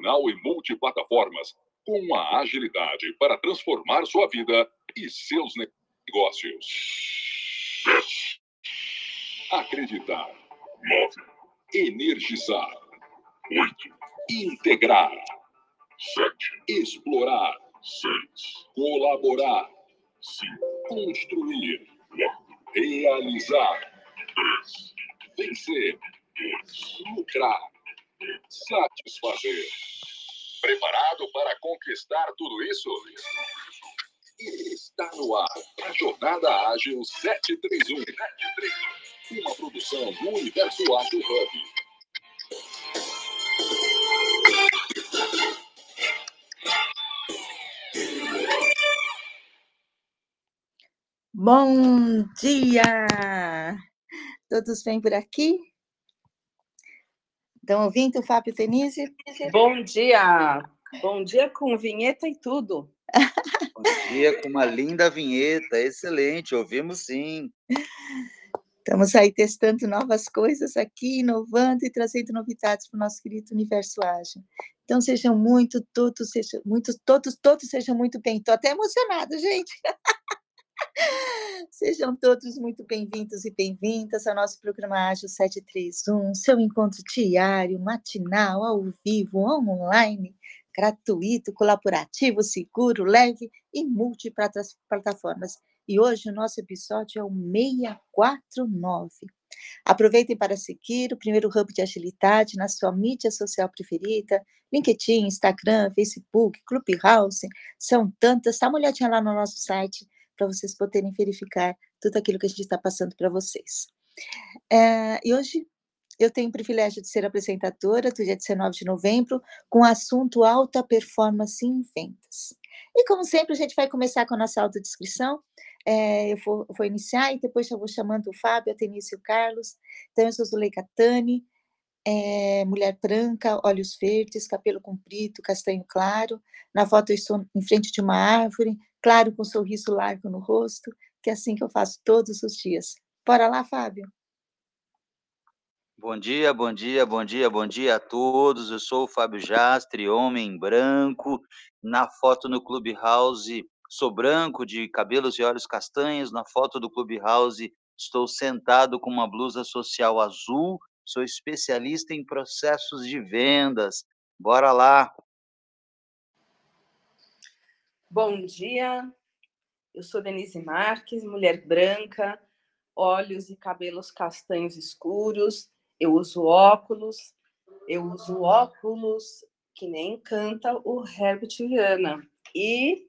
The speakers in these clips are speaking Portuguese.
canal e multiplataformas, com a agilidade para transformar sua vida e seus negócios. Acreditar. Nove. Energizar. Oito. Integrar. Sete. Explorar. Seis. Colaborar. Cinco. Construir. Quatro. Realizar. Três. Vencer. Dois. Lucrar. Satisfazer. Preparado para conquistar tudo isso? Está no ar a Jornada Ágil 731. Uma produção do Universo Ágil Hub. Bom dia! Todos bem por aqui? Estão ouvindo, Fábio Tenise? Bom dia! Bom dia com vinheta e tudo. Bom dia com uma linda vinheta, excelente, ouvimos sim. Estamos aí testando novas coisas aqui, inovando e trazendo novidades para o nosso querido universo ágil. Então sejam muito, todos, sejam, muitos, todos, todos sejam muito bem. Estou até emocionada, gente. Sejam todos muito bem-vindos e bem-vindas ao nosso programa Ágil 731, seu encontro diário, matinal, ao vivo, online, gratuito, colaborativo, seguro, leve e multiplataformas. E hoje o nosso episódio é o 649. Aproveitem para seguir o primeiro hub de agilidade na sua mídia social preferida, LinkedIn, Instagram, Facebook, Clubhouse, são tantas. Dá uma olhadinha lá no nosso site para vocês poderem verificar tudo aquilo que a gente está passando para vocês. É, e hoje eu tenho o privilégio de ser apresentadora do dia 19 de novembro, com o assunto alta performance em vendas. E como sempre, a gente vai começar com a nossa autodescrição. É, eu vou, vou, iniciar e depois já vou chamando o Fábio, a Tenício o Carlos. Então, eu sou Zuleika Tani, é, mulher branca, olhos verdes, cabelo comprido, castanho claro. Na foto eu estou em frente de uma árvore, claro, com um sorriso largo no rosto, que é assim que eu faço todos os dias. Bora lá, Fábio? Bom dia, bom dia, bom dia, bom dia a todos. Eu sou o Fábio Jastre, homem branco. Na foto no Clubhouse, sou branco, de cabelos e olhos castanhos. Na foto do Clubhouse, estou sentado com uma blusa social azul. Sou especialista em processos de vendas. Bora lá! Bom dia, eu sou Denise Marques, mulher branca, olhos e cabelos castanhos escuros, eu uso óculos, eu uso óculos que nem canta o Herbert Viana. E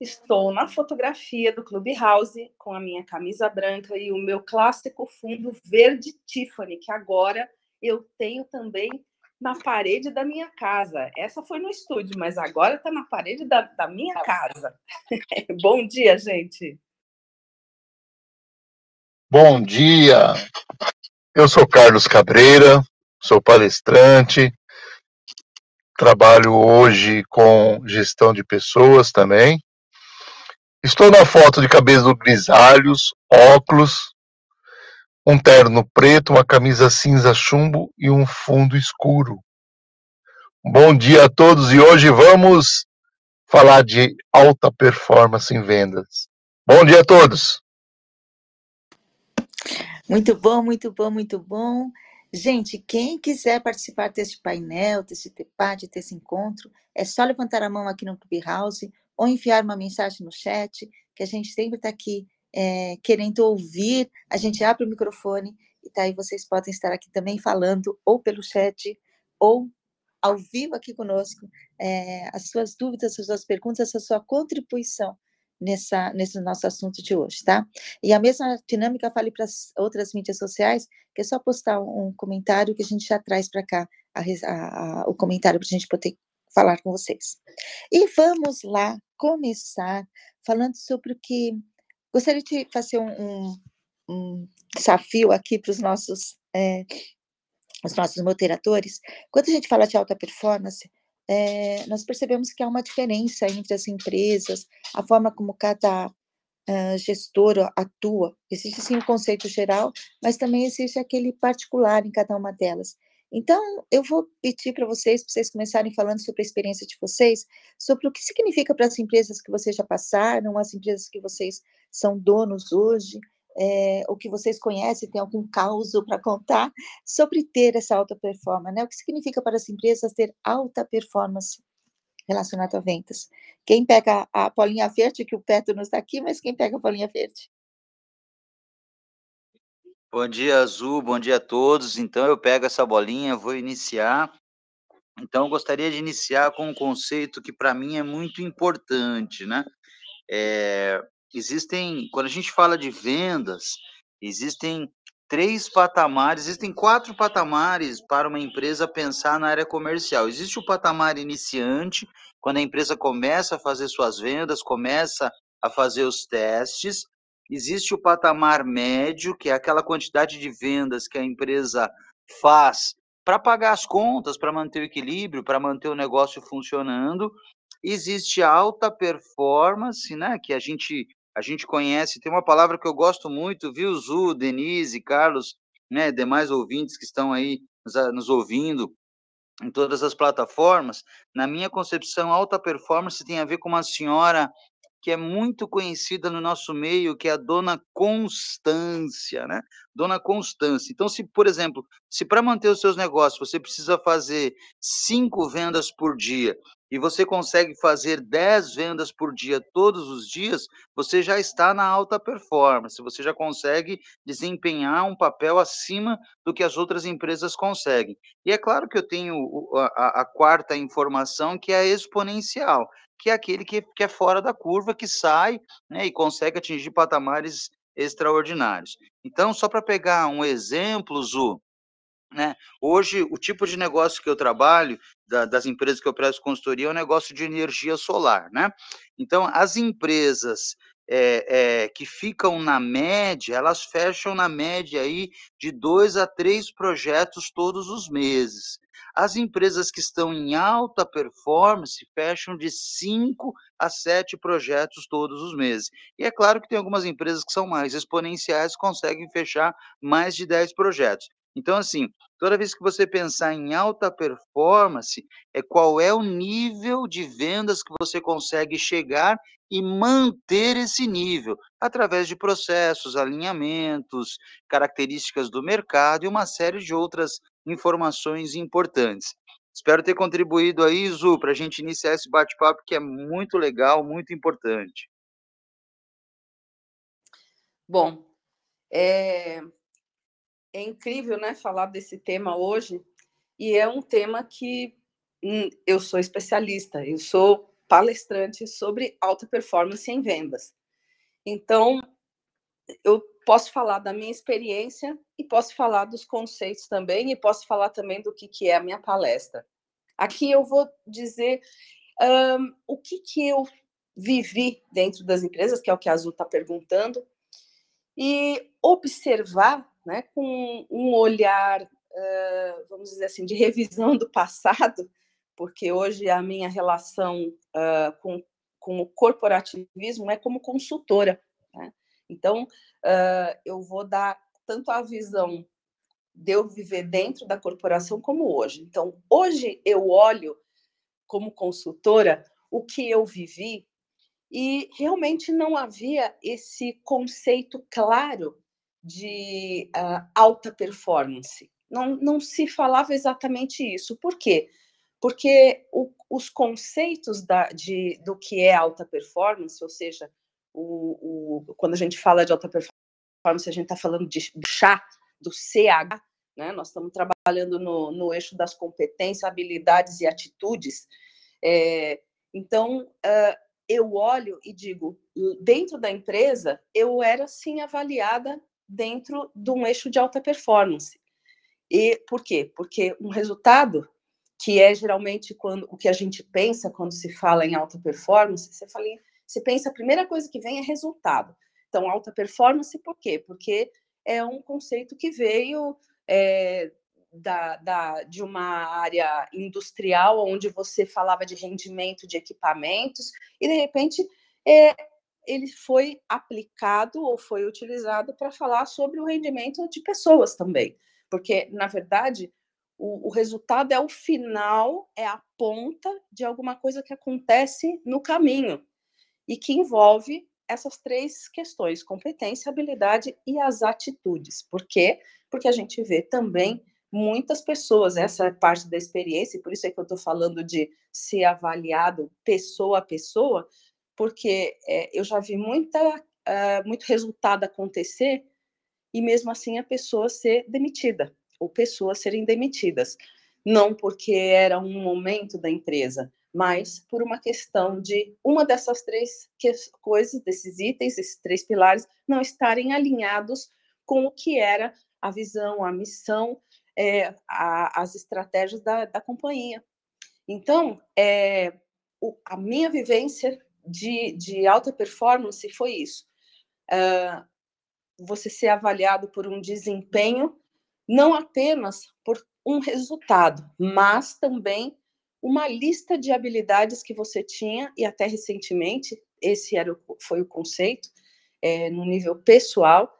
estou na fotografia do Clubhouse com a minha camisa branca e o meu clássico fundo verde Tiffany, que agora eu tenho também na parede da minha casa. Essa foi no estúdio, mas agora está na parede da, da minha tá casa. Bom dia, gente. Bom dia. Eu sou Carlos Cabreira, sou palestrante, trabalho hoje com gestão de pessoas também. Estou na foto de cabelo grisalhos, óculos, um terno preto, uma camisa cinza chumbo e um fundo escuro. Bom dia a todos e hoje vamos falar de alta performance em vendas. Bom dia a todos. Muito bom, muito bom, muito bom. Gente, quem quiser participar desse painel, desse debate, desse encontro, é só levantar a mão aqui no Clubhouse ou enviar uma mensagem no chat, que a gente sempre está aqui é, querendo ouvir, a gente abre o microfone e tá aí vocês podem estar aqui também falando, ou pelo chat, ou ao vivo aqui conosco, é, as suas dúvidas, as suas perguntas, a sua contribuição nessa, nesse nosso assunto de hoje, tá? E a mesma dinâmica fale para as outras mídias sociais, que é só postar um comentário que a gente já traz para cá a, a, a, o comentário para a gente poder falar com vocês. E vamos lá começar falando sobre o que Gostaria de fazer um, um, um desafio aqui para os nossos, é, os nossos moderadores. Quando a gente fala de alta performance, é, nós percebemos que há uma diferença entre as empresas, a forma como cada uh, gestor atua. Existe sim o um conceito geral, mas também existe aquele particular em cada uma delas. Então, eu vou pedir para vocês, para vocês começarem falando sobre a experiência de vocês, sobre o que significa para as empresas que vocês já passaram, as empresas que vocês são donos hoje, é, o que vocês conhecem, tem algum caos para contar sobre ter essa alta performance, né? O que significa para as empresas ter alta performance relacionada a vendas? Quem pega a Paulinha Verde, que o Petro não está aqui, mas quem pega a Paulinha Verde? Bom dia, Azul. Bom dia a todos. Então, eu pego essa bolinha, vou iniciar. Então, gostaria de iniciar com um conceito que para mim é muito importante, né? É, existem, quando a gente fala de vendas, existem três patamares, existem quatro patamares para uma empresa pensar na área comercial. Existe o patamar iniciante, quando a empresa começa a fazer suas vendas, começa a fazer os testes. Existe o patamar médio, que é aquela quantidade de vendas que a empresa faz para pagar as contas, para manter o equilíbrio, para manter o negócio funcionando. Existe alta performance, né, que a gente a gente conhece, tem uma palavra que eu gosto muito, viu, Zu, Denise, Carlos, né, demais ouvintes que estão aí nos, nos ouvindo em todas as plataformas. Na minha concepção, alta performance tem a ver com uma senhora que é muito conhecida no nosso meio, que é a Dona Constância, né? Dona Constância. Então, se, por exemplo, se para manter os seus negócios você precisa fazer cinco vendas por dia e você consegue fazer 10 vendas por dia todos os dias, você já está na alta performance, você já consegue desempenhar um papel acima do que as outras empresas conseguem. E é claro que eu tenho a, a quarta informação, que é a exponencial, que é aquele que, que é fora da curva, que sai né, e consegue atingir patamares extraordinários. Então, só para pegar um exemplo, Zu, né? Hoje, o tipo de negócio que eu trabalho, da, das empresas que eu presto consultoria, é um negócio de energia solar. Né? Então, as empresas é, é, que ficam na média, elas fecham na média aí de dois a três projetos todos os meses. As empresas que estão em alta performance fecham de cinco a sete projetos todos os meses. E é claro que tem algumas empresas que são mais exponenciais, conseguem fechar mais de 10 projetos. Então, assim, toda vez que você pensar em alta performance, é qual é o nível de vendas que você consegue chegar e manter esse nível através de processos, alinhamentos, características do mercado e uma série de outras informações importantes. Espero ter contribuído aí, Zu, para a gente iniciar esse bate-papo que é muito legal, muito importante. Bom, é, é incrível, né, falar desse tema hoje, e é um tema que hum, eu sou especialista, eu sou palestrante sobre alta performance em vendas. Então, eu posso falar da minha experiência e posso falar dos conceitos também, e posso falar também do que, que é a minha palestra. Aqui eu vou dizer um, o que, que eu vivi dentro das empresas, que é o que a Azul está perguntando, e observar né, com um olhar, uh, vamos dizer assim, de revisão do passado, porque hoje a minha relação uh, com, com o corporativismo é como consultora. Então, uh, eu vou dar tanto a visão de eu viver dentro da corporação como hoje. Então, hoje eu olho como consultora o que eu vivi e realmente não havia esse conceito claro de uh, alta performance. Não, não se falava exatamente isso. Por quê? Porque o, os conceitos da, de, do que é alta performance, ou seja, o, o, quando a gente fala de alta performance, a gente está falando de, do chá, do CH, né? nós estamos trabalhando no, no eixo das competências, habilidades e atitudes. É, então, uh, eu olho e digo, dentro da empresa, eu era sim avaliada dentro de um eixo de alta performance. E por quê? Porque um resultado que é geralmente quando o que a gente pensa quando se fala em alta performance, você fala, você pensa a primeira coisa que vem é resultado. Então, alta performance, por quê? Porque é um conceito que veio é, da, da, de uma área industrial, onde você falava de rendimento de equipamentos, e de repente é, ele foi aplicado ou foi utilizado para falar sobre o rendimento de pessoas também. Porque, na verdade, o, o resultado é o final, é a ponta de alguma coisa que acontece no caminho e que envolve essas três questões: competência, habilidade e as atitudes. Por quê? Porque a gente vê também muitas pessoas, essa é parte da experiência, e por isso é que eu estou falando de ser avaliado pessoa a pessoa, porque é, eu já vi muita, uh, muito resultado acontecer e mesmo assim a pessoa ser demitida ou pessoas serem demitidas. Não porque era um momento da empresa, mas por uma questão de uma dessas três coisas, desses itens, esses três pilares, não estarem alinhados com o que era a visão, a missão, é, a, as estratégias da, da companhia. Então, é, o, a minha vivência de, de alta performance foi isso. Uh, você ser avaliado por um desempenho não apenas por um resultado, mas também uma lista de habilidades que você tinha, e até recentemente, esse era o, foi o conceito, é, no nível pessoal,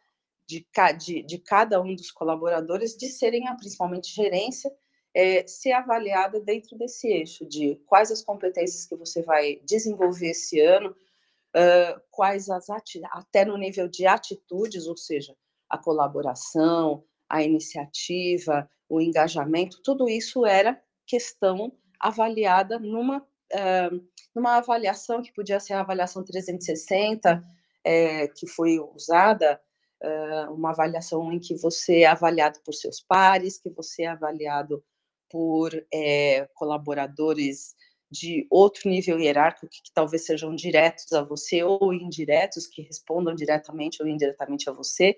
de, de, de, cada um dos colaboradores, de serem, principalmente gerência, é, ser avaliada dentro desse eixo de quais as competências que você vai desenvolver esse ano, uh, quais as até no nível de atitudes, ou seja, a colaboração, a iniciativa, o engajamento, tudo isso era questão avaliada numa, uh, numa avaliação que podia ser a avaliação 360, é, que foi usada, uh, uma avaliação em que você é avaliado por seus pares, que você é avaliado por é, colaboradores de outro nível hierárquico, que, que, talvez sejam diretos a você ou indiretos, que respondam diretamente ou indiretamente a você.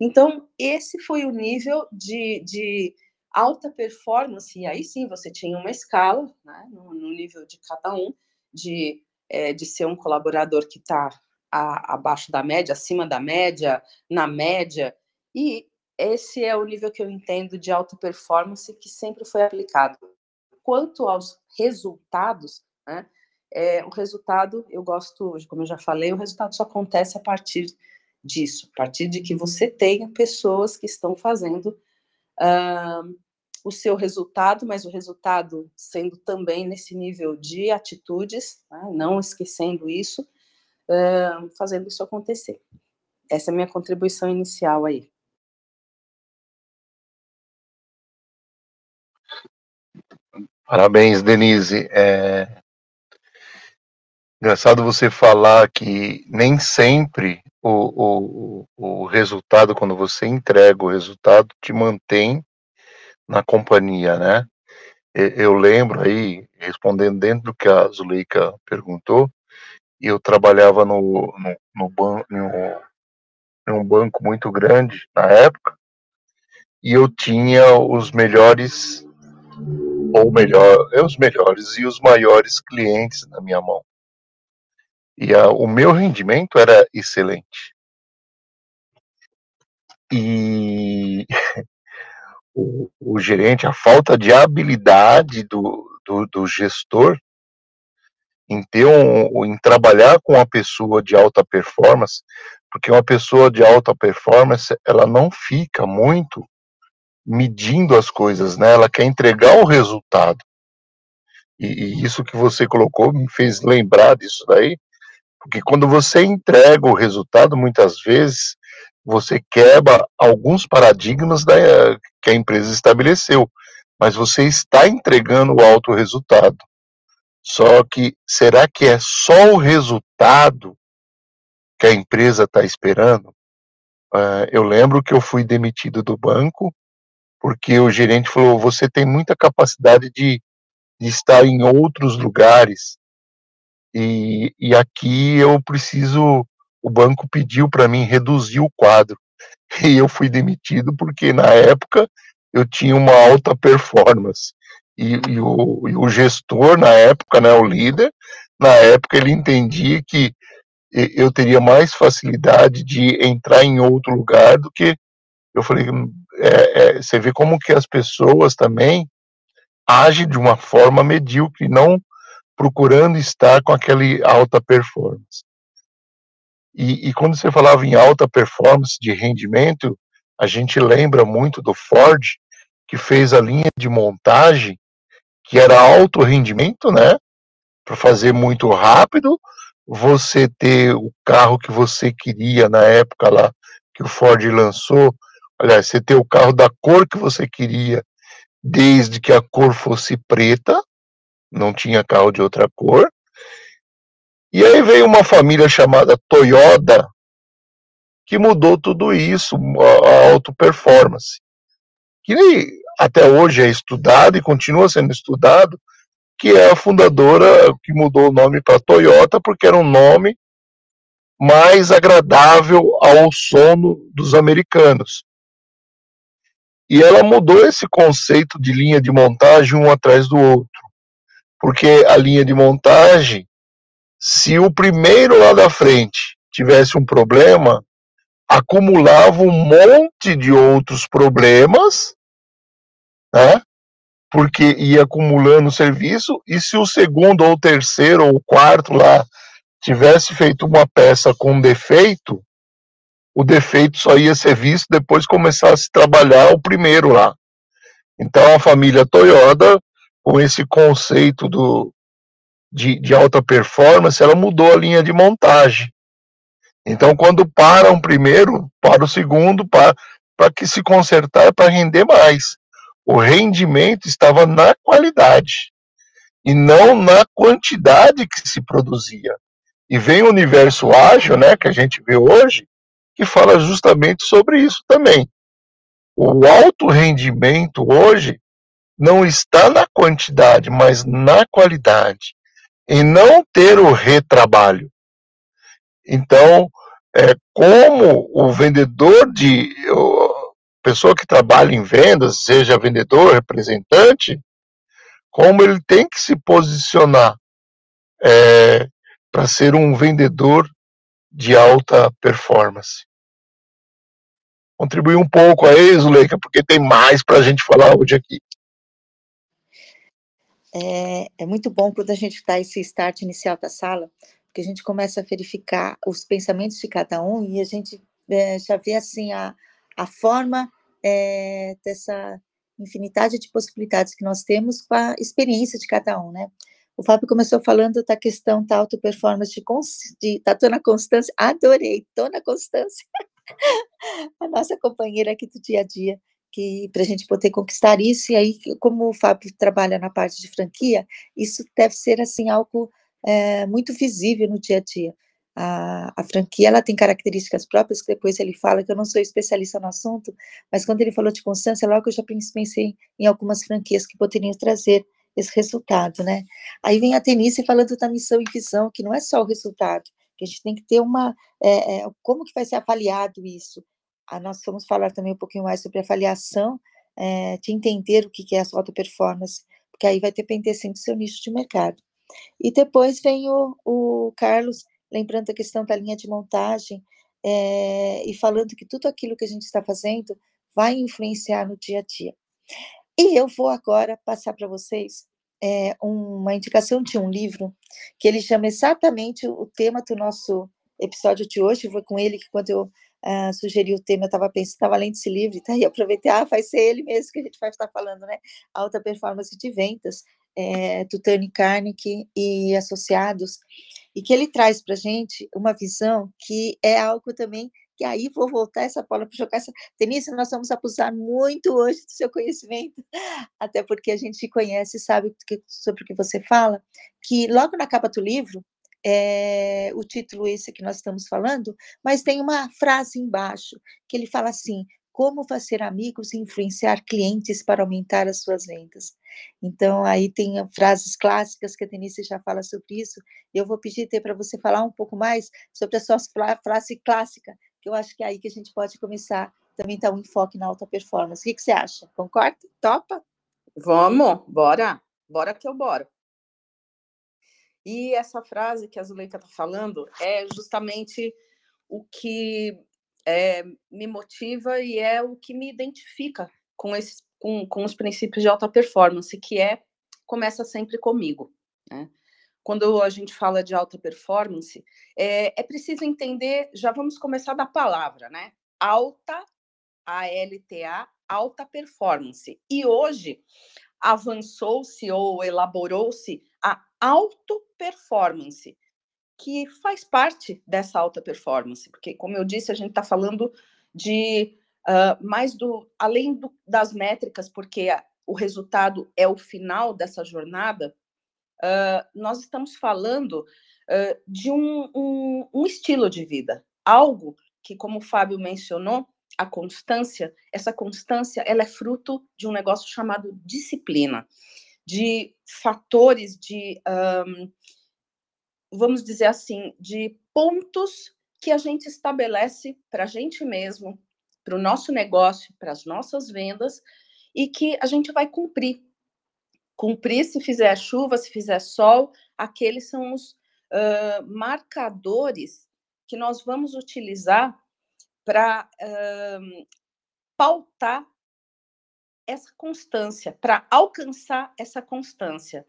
Então, esse foi o nível de, de alta performance, e aí sim você tinha uma escala, né, no, no nível de cada um, de, é, de ser um colaborador que está abaixo da média, acima da média, na média, e esse é o nível que eu entendo de alta performance que sempre foi aplicado. Quanto aos resultados, né, é, o resultado, eu gosto, como eu já falei, o resultado só acontece a partir disso, a partir de que você tenha pessoas que estão fazendo uh, o seu resultado, mas o resultado sendo também nesse nível de atitudes, né, não esquecendo isso, uh, fazendo isso acontecer. Essa é a minha contribuição inicial aí. Parabéns, Denise. É... Engraçado você falar que nem sempre o, o, o resultado, quando você entrega o resultado, te mantém na companhia, né? Eu lembro aí, respondendo dentro do que a Zuleika perguntou, eu trabalhava no, no, no, ban, num banco muito grande na época, e eu tinha os melhores, ou melhor, é os melhores e os maiores clientes na minha mão. E a, o meu rendimento era excelente. E o, o gerente, a falta de habilidade do, do, do gestor em ter um, em trabalhar com uma pessoa de alta performance, porque uma pessoa de alta performance, ela não fica muito medindo as coisas, né? Ela quer entregar o resultado. E, e isso que você colocou me fez lembrar disso daí, porque quando você entrega o resultado, muitas vezes você quebra alguns paradigmas da, que a empresa estabeleceu, mas você está entregando o alto resultado. Só que será que é só o resultado que a empresa está esperando? Uh, eu lembro que eu fui demitido do banco porque o gerente falou: você tem muita capacidade de, de estar em outros lugares e, e aqui eu preciso. O banco pediu para mim reduzir o quadro. E eu fui demitido porque na época eu tinha uma alta performance. E, e, o, e o gestor na época, né, o líder, na época ele entendia que eu teria mais facilidade de entrar em outro lugar do que eu falei é, é, você vê como que as pessoas também agem de uma forma medíocre não procurando estar com aquele alta performance e, e quando você falava em alta performance de rendimento a gente lembra muito do Ford que fez a linha de montagem, que era alto rendimento, né? Para fazer muito rápido, você ter o carro que você queria na época lá que o Ford lançou, aliás, você ter o carro da cor que você queria, desde que a cor fosse preta, não tinha carro de outra cor. E aí veio uma família chamada Toyota, que mudou tudo isso, a auto performance, que até hoje é estudado e continua sendo estudado, que é a fundadora que mudou o nome para Toyota, porque era um nome mais agradável ao sono dos americanos. E ela mudou esse conceito de linha de montagem um atrás do outro. Porque a linha de montagem, se o primeiro lá da frente tivesse um problema, acumulava um monte de outros problemas, né? Porque ia acumulando serviço, e se o segundo ou terceiro ou quarto lá tivesse feito uma peça com defeito, o defeito só ia ser visto depois começasse a trabalhar o primeiro lá. Então a família Toyota, com esse conceito do, de, de alta performance, ela mudou a linha de montagem. Então, quando para um primeiro, para o segundo, para, para que se consertar, para render mais. O rendimento estava na qualidade e não na quantidade que se produzia. E vem o universo ágil, né, que a gente vê hoje, que fala justamente sobre isso também. O alto rendimento hoje não está na quantidade, mas na qualidade. Em não ter o retrabalho. Então, é, como o vendedor de. pessoa que trabalha em vendas, seja vendedor, representante, como ele tem que se posicionar é, para ser um vendedor de alta performance. Contribuir um pouco aí, Zuleika, porque tem mais para a gente falar hoje aqui. É, é, muito bom quando a gente dá esse start inicial da sala, porque a gente começa a verificar os pensamentos de cada um e a gente é, já vê assim a, a forma é, dessa infinidade de possibilidades que nós temos com a experiência de cada um, né? O Fábio começou falando da questão da auto performance de, de da Dona Constância, adorei, Dona Constância, a nossa companheira aqui do dia a dia, que para a gente poder conquistar isso, e aí, como o Fábio trabalha na parte de franquia, isso deve ser assim algo é, muito visível no dia a dia. A, a, franquia ela tem características próprias, que depois ele fala que eu não sou especialista no assunto, mas quando ele falou de constância, logo eu já pensei em algumas franquias que poderiam trazer esse resultado, né? Aí vem a Tenise falando da missão e visão, que não é só o resultado, que a gente tem que ter uma, é, é, como que vai ser avaliado isso? Ah, nós vamos falar também um pouquinho mais sobre avaliação, é, de entender o que é a alta performance, porque aí vai depender sempre do seu nicho de mercado. E depois vem o, o Carlos, lembrando a questão da linha de montagem, é, e falando que tudo aquilo que a gente está fazendo vai influenciar no dia a dia. E eu vou agora passar para vocês é, uma indicação de um livro que ele chama exatamente o tema do nosso episódio de hoje. Foi com ele que, quando eu uh, sugeri o tema, eu estava pensando, estava lendo esse livro, tá? e aproveitei, ah, vai ser ele mesmo que a gente vai estar falando, né? Alta performance de vendas, é, Tony Carnegie e associados, e que ele traz para a gente uma visão que é algo também que aí vou voltar essa bola para jogar essa. Denise, nós vamos abusar muito hoje do seu conhecimento, até porque a gente conhece, sabe sobre o que você fala, que logo na capa do livro, é, o título esse que nós estamos falando, mas tem uma frase embaixo que ele fala assim: como fazer amigos e influenciar clientes para aumentar as suas vendas. Então, aí tem frases clássicas que a Denise já fala sobre isso. Eu vou pedir para você falar um pouco mais sobre a sua frase clássica, que eu acho que é aí que a gente pode começar também dar um enfoque na alta performance. O que, que você acha? Concorda? Topa? Vamos, bora, bora que eu bora. E essa frase que a Zuleika está falando é justamente o que é, me motiva e é o que me identifica com, esses, com, com os princípios de alta performance, que é começa sempre comigo. Né? quando a gente fala de alta performance, é, é preciso entender, já vamos começar da palavra, né? Alta, A-L-T-A, alta performance. E hoje avançou-se ou elaborou-se auto performance, que faz parte dessa alta performance, porque, como eu disse, a gente está falando de uh, mais do além do, das métricas, porque a, o resultado é o final dessa jornada. Uh, nós estamos falando uh, de um, um, um estilo de vida, algo que, como o Fábio mencionou, a constância, essa constância, ela é fruto de um negócio chamado disciplina, de fatores de um, vamos dizer assim, de pontos que a gente estabelece para a gente mesmo, para o nosso negócio, para as nossas vendas, e que a gente vai cumprir. Cumprir se fizer chuva, se fizer sol, aqueles são os uh, marcadores que nós vamos utilizar para uh, pautar essa constância, para alcançar essa constância.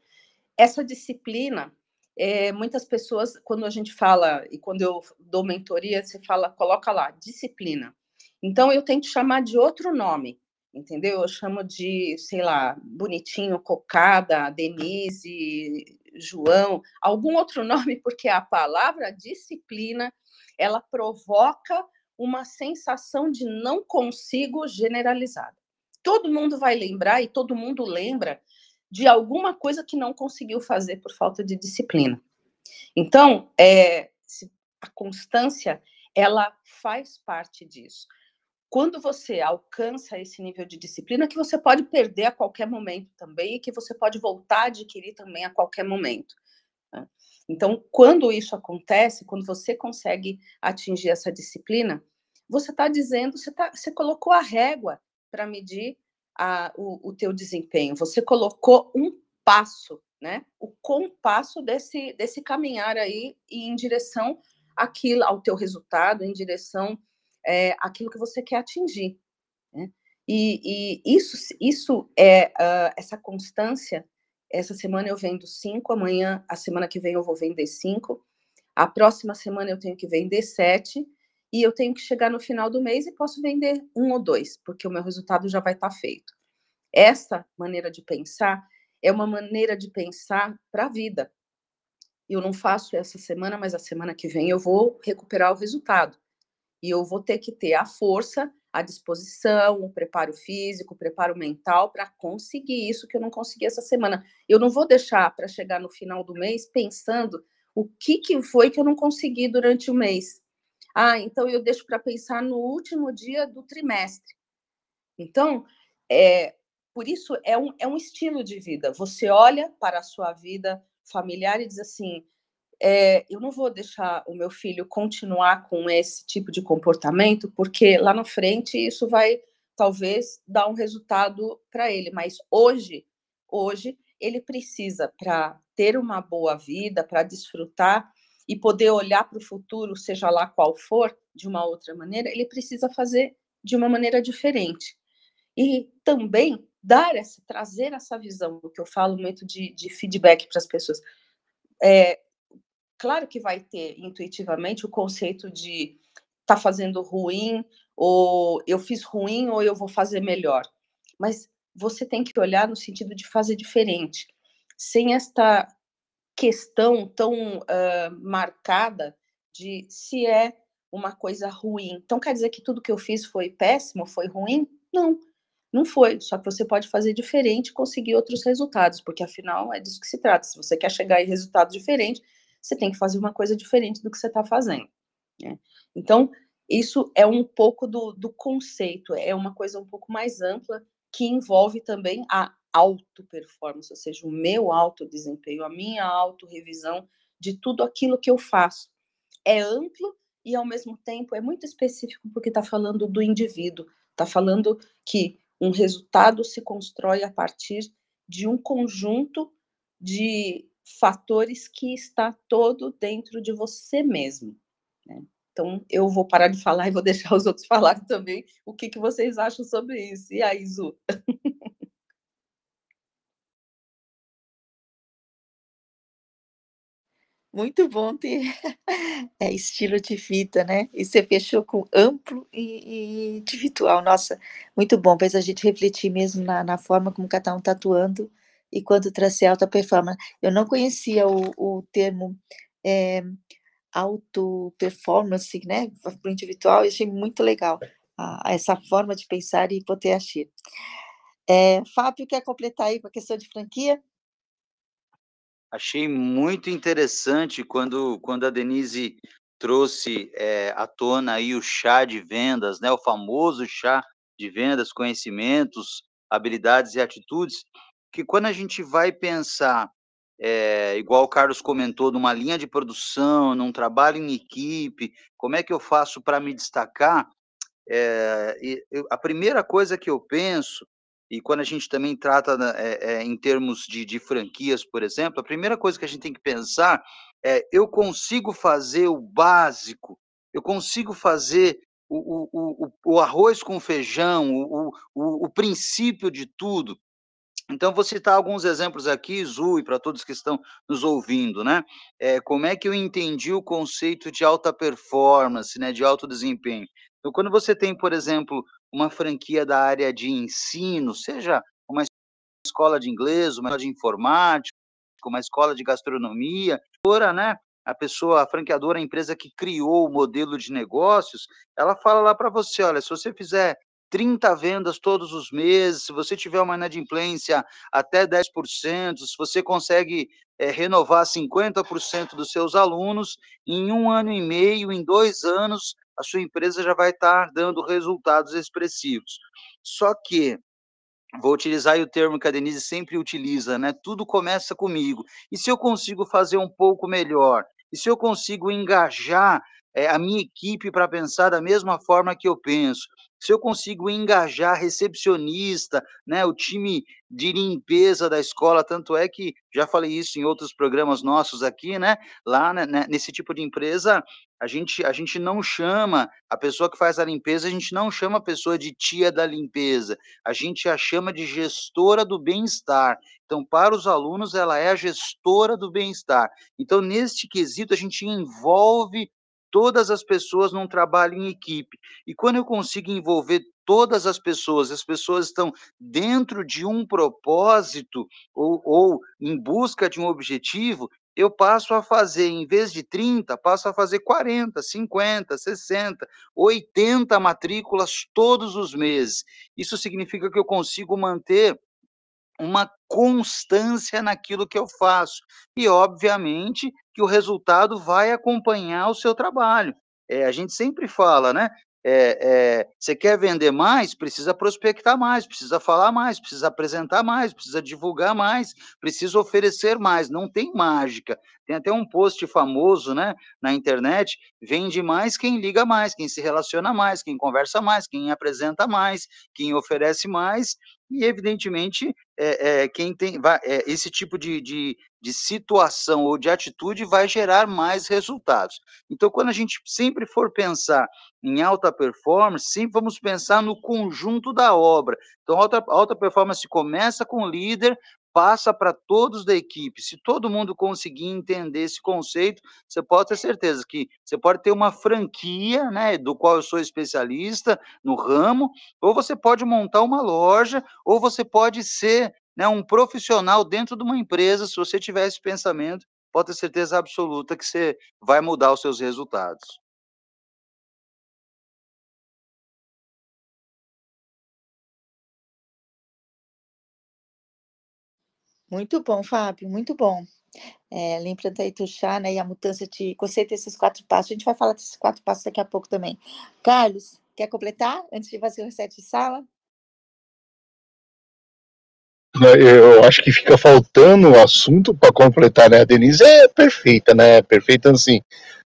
Essa disciplina, é, muitas pessoas, quando a gente fala, e quando eu dou mentoria, você fala, coloca lá, disciplina. Então, eu tento chamar de outro nome, entendeu? Eu chamo de, sei lá, bonitinho, cocada, Denise, João, algum outro nome, porque a palavra disciplina, ela provoca uma sensação de não consigo generalizada. Todo mundo vai lembrar e todo mundo lembra de alguma coisa que não conseguiu fazer por falta de disciplina. Então, é, a constância, ela faz parte disso. Quando você alcança esse nível de disciplina, que você pode perder a qualquer momento também, e que você pode voltar a adquirir também a qualquer momento. Né? Então, quando isso acontece, quando você consegue atingir essa disciplina, você está dizendo, você, tá, você colocou a régua para medir a, o, o teu desempenho. Você colocou um passo, né? O compasso desse, desse caminhar aí em direção àquilo, ao teu resultado, em direção é, àquilo que você quer atingir. Né? E, e, isso, isso é uh, essa constância. Essa semana eu vendo cinco, amanhã, a semana que vem eu vou vender cinco, a próxima semana eu tenho que vender sete, e eu tenho que chegar no final do mês e posso vender um ou dois, porque o meu resultado já vai estar tá feito. Essa maneira de pensar é uma maneira de pensar para a vida. Eu não faço essa semana, mas a semana que vem eu vou recuperar o resultado. E eu vou ter que ter a força, a disposição, o preparo físico, o preparo mental para conseguir isso que eu não consegui essa semana. Eu não vou deixar para chegar no final do mês pensando o que, que foi que eu não consegui durante o mês. Ah, então eu deixo para pensar no último dia do trimestre. Então, é, por isso é um, é um estilo de vida. Você olha para a sua vida familiar e diz assim: é, eu não vou deixar o meu filho continuar com esse tipo de comportamento, porque lá na frente isso vai talvez dar um resultado para ele. Mas hoje, hoje ele precisa para ter uma boa vida, para desfrutar e poder olhar para o futuro, seja lá qual for, de uma outra maneira, ele precisa fazer de uma maneira diferente. E também dar essa, trazer essa visão, que eu falo muito de, de feedback para as pessoas. É, claro que vai ter intuitivamente o conceito de tá fazendo ruim, ou eu fiz ruim, ou eu vou fazer melhor. Mas você tem que olhar no sentido de fazer diferente, sem esta questão tão uh, marcada de se é uma coisa ruim. Então, quer dizer que tudo que eu fiz foi péssimo, foi ruim? Não, não foi. Só que você pode fazer diferente e conseguir outros resultados, porque afinal é disso que se trata. Se você quer chegar em resultado diferente, você tem que fazer uma coisa diferente do que você está fazendo. Né? Então, isso é um pouco do, do conceito, é uma coisa um pouco mais ampla que envolve também a auto-performance, ou seja, o meu auto-desempenho, a minha auto-revisão de tudo aquilo que eu faço. É amplo e, ao mesmo tempo, é muito específico porque está falando do indivíduo, está falando que um resultado se constrói a partir de um conjunto de fatores que está todo dentro de você mesmo. Né? Então, eu vou parar de falar e vou deixar os outros falarem também o que, que vocês acham sobre isso. E aí, Zu? Muito bom ter é, estilo de vida, né? E você fechou com amplo e, e individual. Nossa, muito bom. Fez a gente refletir mesmo na, na forma como cada um está atuando e quanto trazer alta performance. Eu não conhecia o, o termo é, auto performance, né? Para o individual, e achei muito legal essa forma de pensar e poder agir. É, Fábio, quer completar aí com a questão de franquia? Achei muito interessante quando quando a Denise trouxe, eh, à tona aí o chá de vendas, né, o famoso chá de vendas, conhecimentos, habilidades e atitudes, que quando a gente vai pensar, eh, igual o Carlos comentou, numa linha de produção, num trabalho em equipe, como é que eu faço para me destacar? E eu a primeira coisa que eu penso, e quando a gente também trata eh, em termos de de franquias, por exemplo, a primeira coisa que a gente tem que pensar é: "Eu consigo fazer o básico? Eu consigo fazer o o o o arroz com feijão, o o o princípio de tudo?". Então vou citar alguns exemplos aqui, Zu, e para todos que estão nos ouvindo, né. Eh, como é que eu entendi o conceito de alta performance, né, de alto desempenho. Então quando você tem, por exemplo, uma franquia da área de ensino, seja uma escola de inglês, uma de informática, uma escola de gastronomia, ora, né, a pessoa, a franqueadora, a empresa que criou o modelo de negócios, ela fala lá para você: "Olha, se você fizer 30 vendas todos os meses, se você tiver uma inadimplência até 10%, se você consegue, eh, renovar 50% dos seus alunos, em 1 ano e meio, em 2 anos, a sua empresa já vai estar dando resultados expressivos". Só que, vou utilizar o termo que a Denise sempre utiliza, né, tudo começa comigo. E se eu consigo fazer um pouco melhor? E se eu consigo engajar, eh, a minha equipe para pensar da mesma forma que eu penso? Se eu consigo engajar recepcionista, né, o time de limpeza da escola, tanto é que já falei isso em outros programas nossos aqui, né, lá, né nesse tipo de empresa, a gente a gente não chama a pessoa que faz a limpeza, a gente não chama a pessoa de tia da limpeza, a gente a chama de gestora do bem-estar. Então, para os alunos, ela é a gestora do bem-estar. Então, neste quesito, a gente envolve todas as pessoas num trabalho em equipe. E quando eu consigo envolver todas as pessoas, as pessoas estão dentro de um propósito ou ou em busca de um objetivo, eu passo a fazer, em vez de 30, passo a fazer 40, 50, 60, 80 matrículas todos os meses. Isso significa que eu consigo manter uma constância naquilo que eu faço. E, obviamente, que o resultado vai acompanhar o seu trabalho. Eh, a gente sempre fala, né, eh eh, você quer vender mais? Precisa prospectar mais, precisa falar mais, precisa apresentar mais, precisa divulgar mais, precisa oferecer mais, não tem mágica. Tem até um post famoso, né, na internet, vende mais quem liga mais, quem se relaciona mais, quem conversa mais, quem apresenta mais, quem oferece mais e evidentemente, eh eh, quem tem vai eh, esse tipo de de de situação ou de atitude vai gerar mais resultados. Então quando a gente sempre for pensar em alta performance, sempre vamos pensar no conjunto da obra. Então alta alta performance começa com o líder, passa para todos da equipe. Se todo mundo conseguir entender esse conceito, você pode ter certeza que você pode ter uma franquia, né, do qual eu sou especialista no ramo, ou você pode montar uma loja, ou você pode ser, né, um profissional dentro de uma empresa, se você tiver esse pensamento, pode ter certeza absoluta que você vai mudar os seus resultados. Muito bom, Fábio, muito bom. Eh, lembrando aí chá, né, e a mudança de conceito desses 4 passos, a gente vai falar desses 4 passos daqui a pouco também. Carlos, quer completar, antes de fazer o reset de sala? Eu acho que fica faltando o assunto para completar, né, a Denise é perfeita, né, perfeita assim,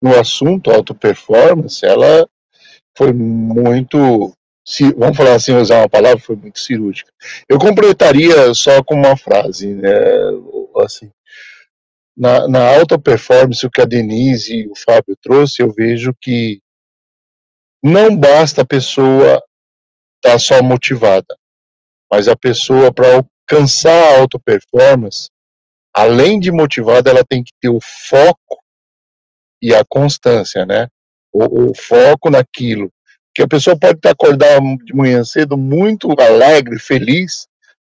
no assunto auto performance, ela foi muito ci vamos falar assim, usar uma palavra, foi muito cirúrgica. Eu completaria só com uma frase, né, assim na na alta performance, o que a Denise e o Fábio trouxe, eu vejo que não basta a pessoa estar só motivada, mas a pessoa para alcançar a alta performance, além de motivada, ela tem que ter o foco e a constância, né? O, o foco naquilo. Que a pessoa pode acordada de manhã cedo muito alegre, feliz,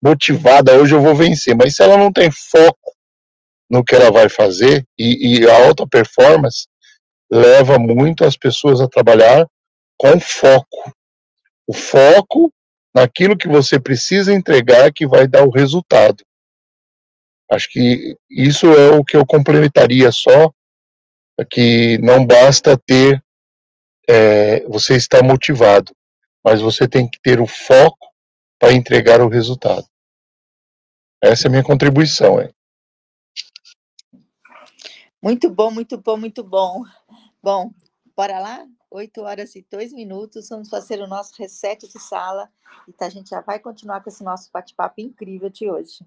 motivada, hoje eu vou vencer, mas se ela não tem foco no que ela vai fazer, e, e a alta performance leva muito as pessoas a trabalhar com foco. O foco naquilo que você precisa entregar que vai dar o resultado. Acho que isso é o que eu complementaria só, que não basta ter, é, você está motivado, mas você tem que ter o foco para entregar o resultado. Essa é a minha contribuição. Hein? Muito bom, muito bom, muito bom. Bom, bora lá? 8 horas e 2 minutos, vamos fazer o nosso reset de sala e a gente já vai continuar com esse nosso bate-papo incrível de hoje.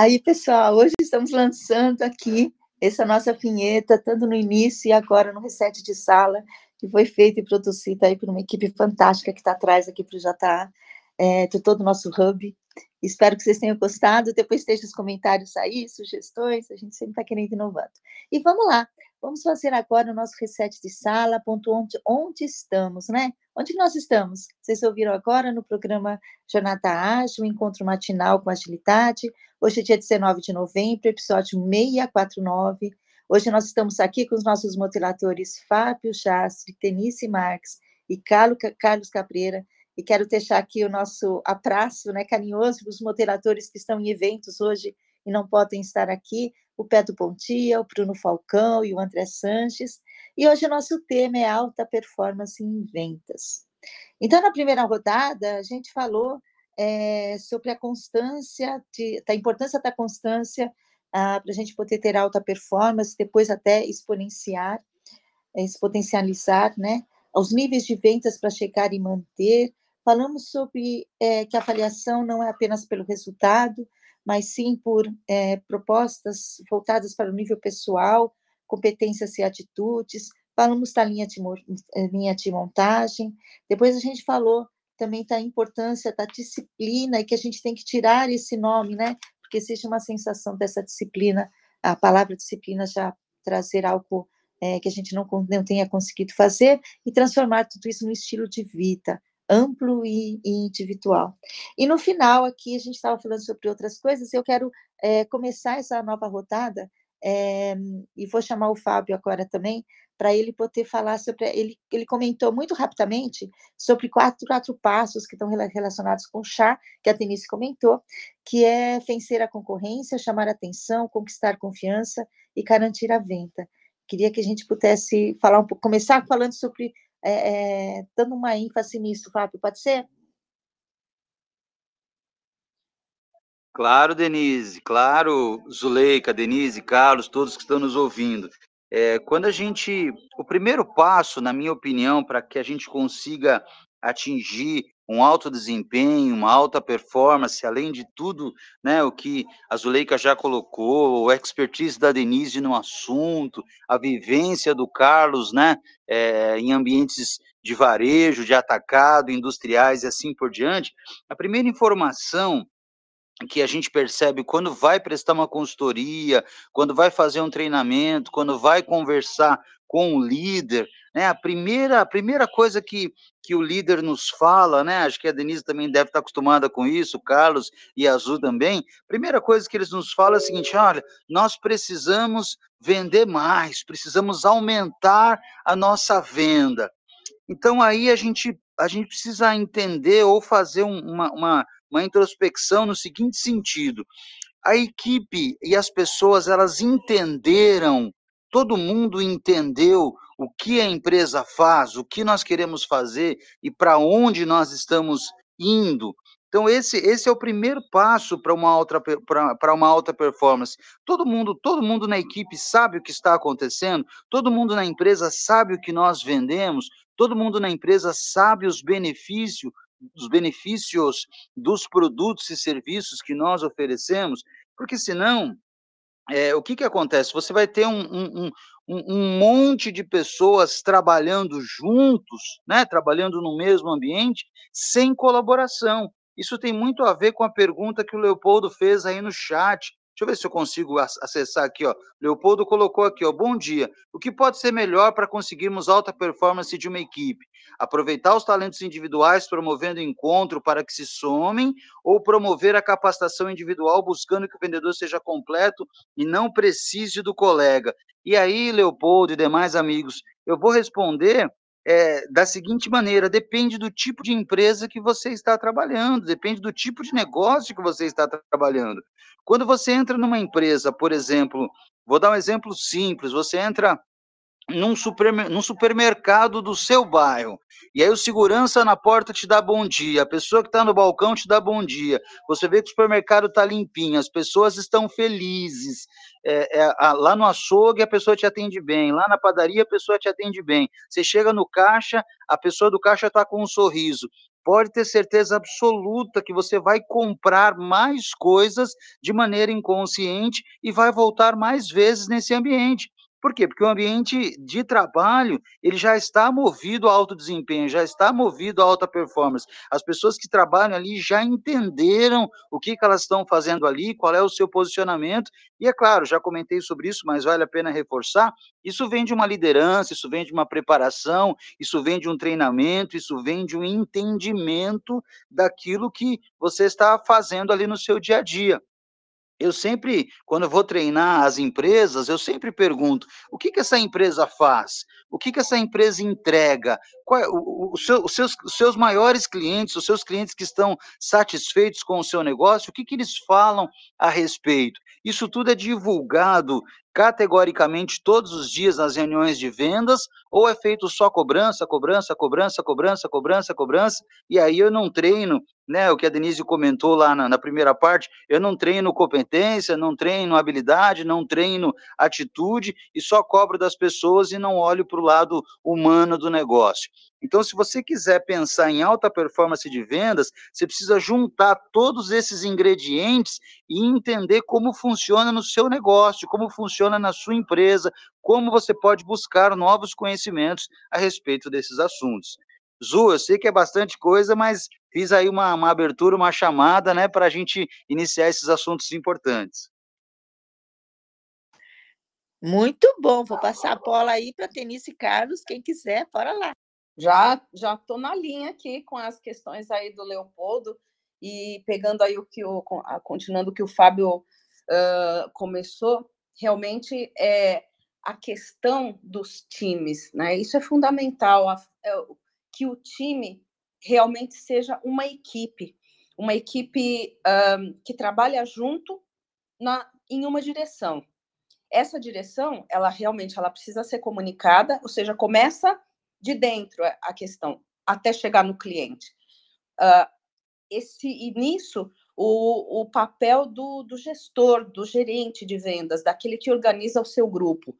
Aí, pessoal, hoje estamos lançando aqui essa nossa vinheta, tanto no início e agora no reset de sala, que foi feita e produzida aí por uma equipe fantástica que está atrás aqui para o JA, é, de todo o nosso hub. Espero que vocês tenham gostado. Depois deixe os comentários aí, sugestões, a gente sempre está querendo inovando. E vamos lá, vamos fazer agora o nosso reset de sala, ponto onde, onde estamos, né? Onde nós estamos? Vocês ouviram agora no programa Jornada Ágil, Encontro Matinal com Agilidade. Hoje é dia 19 de novembro, episódio 649. Hoje nós estamos aqui com os nossos motiladores Fábio Chastre, Tenice Marques e Carlos Cabreira. E quero deixar aqui o nosso abraço né, carinhoso para os moderadores que estão em eventos hoje e não podem estar aqui, o Pedro Pontia, o Bruno Falcão e o André Sanches. E hoje o nosso tema é alta performance em vendas. Então, na primeira rodada, a gente falou é, sobre a constância, de, da importância da constância ah, para a gente poder ter alta performance, depois até exponenciar, exponencializar, né? Os níveis de vendas para chegar e manter. Falamos sobre é, que a avaliação não é apenas pelo resultado, mas sim por é, propostas voltadas para o nível pessoal, competências e atitudes, falamos da linha de, eh, linha de montagem, depois a gente falou também da importância da disciplina e que a gente tem que tirar esse nome, né? Porque existe uma sensação dessa disciplina, a palavra disciplina já trazer algo é, que a gente não, não tenha conseguido fazer e transformar tudo isso no estilo de vida amplo e, e individual. E no final aqui a gente estava falando sobre outras coisas. Eu quero é, começar essa nova rodada é, e vou chamar o Fábio agora também, para ele poder falar sobre. Ele, ele comentou muito rapidamente sobre quatro, quatro passos que estão relacionados com o chá, que a Denise comentou, que é vencer a concorrência, chamar atenção, conquistar confiança e garantir a venda. Queria que a gente pudesse falar um pouco, começar falando sobre, é, é, dando uma ênfase nisso, Fábio, pode ser? Claro, Denise, claro, Zuleika, Denise, Carlos, todos que estão nos ouvindo. É, quando a gente. O primeiro passo, na minha opinião, para que a gente consiga atingir um alto desempenho, uma alta performance, além de tudo, né, o que a Zuleika já colocou, a expertise da Denise no assunto, a vivência do Carlos, né, é, em ambientes de varejo, de atacado, industriais e assim por diante, a primeira informação que a gente percebe quando vai prestar uma consultoria, quando vai fazer um treinamento, quando vai conversar com o líder, né? A primeira, a primeira coisa que, que o líder nos fala, né? Acho que a Denise também deve estar acostumada com isso, o Carlos e a Azul também. Primeira coisa que eles nos falam é a seguinte: olha, nós precisamos vender mais, precisamos aumentar a nossa venda. Então aí a gente a gente precisa entender ou fazer uma, uma, uma introspecção no seguinte sentido: a equipe e as pessoas elas entenderam, todo mundo entendeu o que a empresa faz, o que nós queremos fazer e para onde nós estamos indo. Então, esse, esse é o primeiro passo para uma, alta, para uma alta performance. Todo mundo, todo mundo na equipe sabe o que está acontecendo, todo mundo na empresa sabe o que nós vendemos, todo mundo na empresa sabe os benefícios, os benefícios dos produtos e serviços que nós oferecemos, porque senão, é, o que, que acontece? Você vai ter um, um, um, um monte de pessoas trabalhando juntos, né, trabalhando no mesmo ambiente, sem colaboração. Isso tem muito a ver com a pergunta que o Leopoldo fez aí no chat. Deixa eu ver se eu consigo acessar aqui, ó. Leopoldo colocou aqui, ó. Bom dia. O que pode ser melhor para conseguirmos alta performance de uma equipe? Aproveitar os talentos individuais promovendo encontro para que se somem ou promover a capacitação individual buscando que o vendedor seja completo e não precise do colega? E aí, Leopoldo e demais amigos, eu vou responder é, da seguinte maneira: depende do tipo de empresa que você está trabalhando, depende do tipo de negócio que você está trabalhando. Quando você entra numa empresa, por exemplo, vou dar um exemplo simples: você entra num, num supermercado do seu bairro. E aí o segurança na porta te dá bom dia, a pessoa que está no balcão te dá bom dia. Você vê que o supermercado está limpinho, as pessoas estão felizes. É, é, a, lá no açougue a pessoa te atende bem, lá na padaria a pessoa te atende bem. Você chega no caixa, a pessoa do caixa está com um sorriso. Pode ter certeza absoluta que você vai comprar mais coisas de maneira inconsciente e vai voltar mais vezes nesse ambiente. Por quê? Porque o ambiente de trabalho, ele já está movido a alto desempenho, já está movido a alta performance. As pessoas que trabalham ali já entenderam o que, que elas estão fazendo ali, qual é o seu posicionamento. E é claro, já comentei sobre isso, mas vale a pena reforçar. Isso vem de uma liderança, isso vem de uma preparação, isso vem de um treinamento, isso vem de um entendimento daquilo que você está fazendo ali no seu dia a dia. Eu sempre, quando eu vou treinar as empresas, eu sempre pergunto: o que, que essa empresa faz? O que, que essa empresa entrega? Qual, é o, o seu, os, seus, os seus maiores clientes, os seus clientes que estão satisfeitos com o seu negócio, o que, que eles falam a respeito? Isso tudo é divulgado categoricamente todos os dias nas reuniões de vendas, ou é feito só cobrança, cobrança, cobrança, cobrança, cobrança, cobrança, e aí eu não treino, né, o que a Denise comentou lá na, na primeira parte, eu não treino competência, não treino habilidade, não treino atitude, e só cobro das pessoas e não olho para o lado humano do negócio. Então, se você quiser pensar em alta performance de vendas, você precisa juntar todos esses ingredientes e entender como funciona no seu negócio, como funciona na sua empresa, como você pode buscar novos conhecimentos a respeito desses assuntos. Zu, eu sei que é bastante coisa, mas fiz aí uma, uma abertura, uma chamada, né, para a gente iniciar esses assuntos importantes. Muito bom, vou passar a bola aí para Tenise Carlos, quem quiser, bora lá. Já já estou na linha aqui com as questões aí do Leopoldo e pegando aí o que o continuando o que o Fábio uh, começou, realmente é a questão dos times, né? Isso é fundamental, a, é, que o time realmente seja uma equipe, uma equipe um, que trabalha junto na, em uma direção. Essa direção, ela realmente ela precisa ser comunicada, ou seja, começa de dentro a questão, até chegar no cliente. Uh, esse, e nisso, o, o papel do, do gestor, do gerente de vendas, daquele que organiza o seu grupo,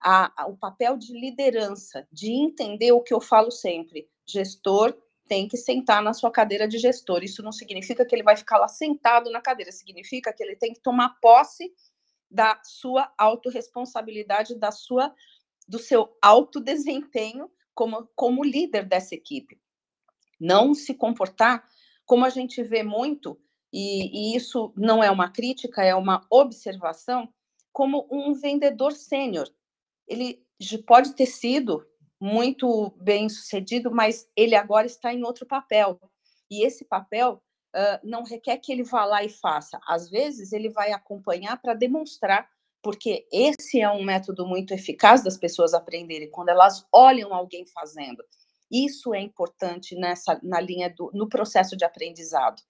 a, a, o papel de liderança, de entender o que eu falo sempre: gestor tem que sentar na sua cadeira de gestor. Isso não significa que ele vai ficar lá sentado na cadeira, significa que ele tem que tomar posse da sua autorresponsabilidade, da sua do seu alto desempenho como, como líder dessa equipe. Não se comportar como a gente vê muito, e, e isso não é uma crítica, é uma observação, como um vendedor sênior. ele pode ter sido muito bem sucedido, mas ele agora está em outro papel. E esse papel uh, não requer que ele vá lá e faça. Às vezes, ele vai acompanhar para demonstrar, porque esse é um método muito eficaz das pessoas aprenderem, quando elas olham alguém fazendo. Isso é importante nessa na linha do no processo de aprendizado.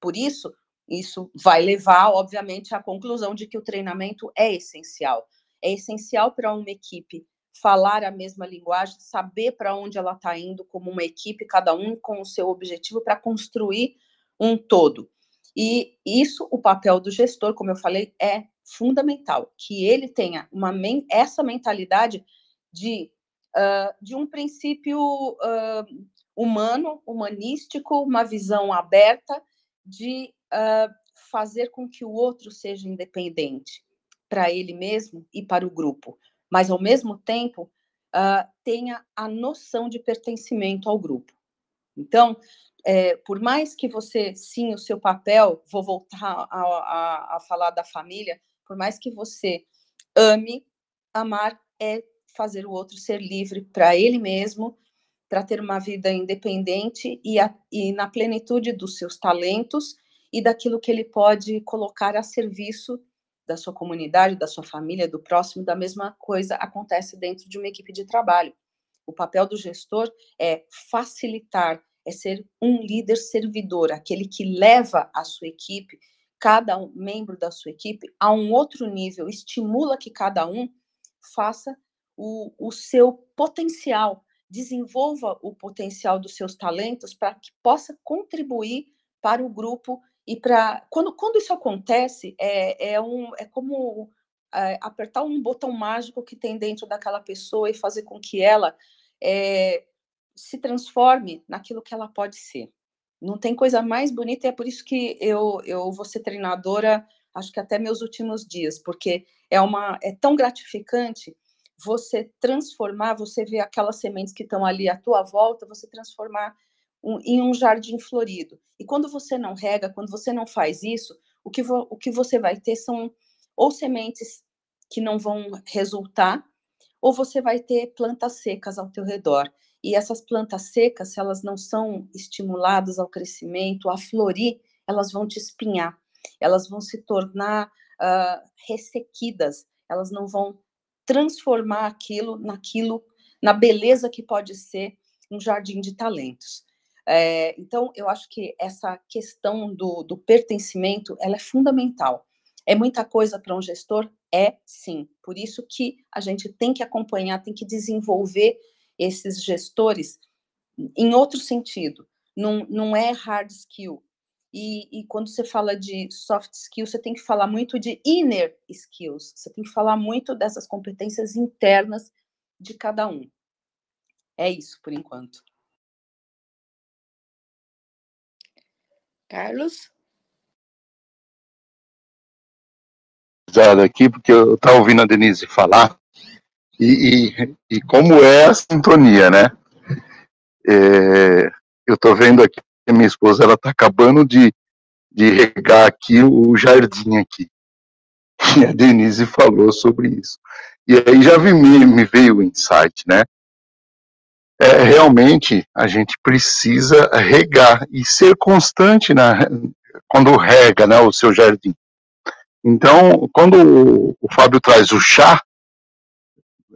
Por isso, isso vai levar, obviamente, à conclusão de que o treinamento é essencial. É essencial para uma equipe falar a mesma linguagem, saber para onde ela está indo como uma equipe, cada um com o seu objetivo para construir um todo. E isso, o papel do gestor, como eu falei, é fundamental, que ele tenha uma essa mentalidade de, uh, de um princípio uh, humano, humanístico, uma visão aberta de uh, fazer com que o outro seja independente para ele mesmo e para o grupo mas ao mesmo tempo uh, tenha a noção de pertencimento ao grupo. Então, é, por mais que você, sim, o seu papel, vou voltar a, a, a falar da família, por mais que você ame, amar é fazer o outro ser livre para ele mesmo, para ter uma vida independente e, a, e na plenitude dos seus talentos e daquilo que ele pode colocar a serviço da sua comunidade, da sua família, do próximo, da mesma coisa acontece dentro de uma equipe de trabalho. O papel do gestor é facilitar, é ser um líder servidor, aquele que leva a sua equipe, cada um, membro da sua equipe, a um outro nível, estimula que cada um faça o, o seu potencial, desenvolva o potencial dos seus talentos para que possa contribuir para o grupo e para quando, quando isso acontece, é, é, um, é como é, apertar um botão mágico que tem dentro daquela pessoa e fazer com que ela é, se transforme naquilo que ela pode ser. Não tem coisa mais bonita, e é por isso que eu, eu vou ser treinadora, acho que até meus últimos dias, porque é, uma, é tão gratificante você transformar, você ver aquelas sementes que estão ali à tua volta, você transformar um, em um jardim florido. E quando você não rega, quando você não faz isso, o que, vo, o que você vai ter são ou sementes que não vão resultar, ou você vai ter plantas secas ao teu redor. E essas plantas secas, se elas não são estimuladas ao crescimento, a florir, elas vão te espinhar, elas vão se tornar uh, ressequidas, elas não vão transformar aquilo naquilo, na beleza que pode ser um jardim de talentos. É, então, eu acho que essa questão do, do pertencimento, ela é fundamental. É muita coisa para um gestor? É, sim. Por isso que a gente tem que acompanhar, tem que desenvolver esses gestores em outro sentido. Não, não é hard skill. E, e, quando você fala de soft skills, você tem que falar muito de inner skills. Você tem que falar muito dessas competências internas de cada um. É isso por enquanto. Carlos? aqui, porque eu estava ouvindo a Denise falar, e, e, e, como é a sintonia, né? É, eu estou vendo aqui que minha esposa ela está acabando de, de regar aqui o jardim aqui. E a Denise falou sobre isso. E aí já me, me veio o insight, né? É, realmente a gente precisa regar e ser constante na, quando rega né, o seu jardim. Então, quando o, o Fábio traz o chá,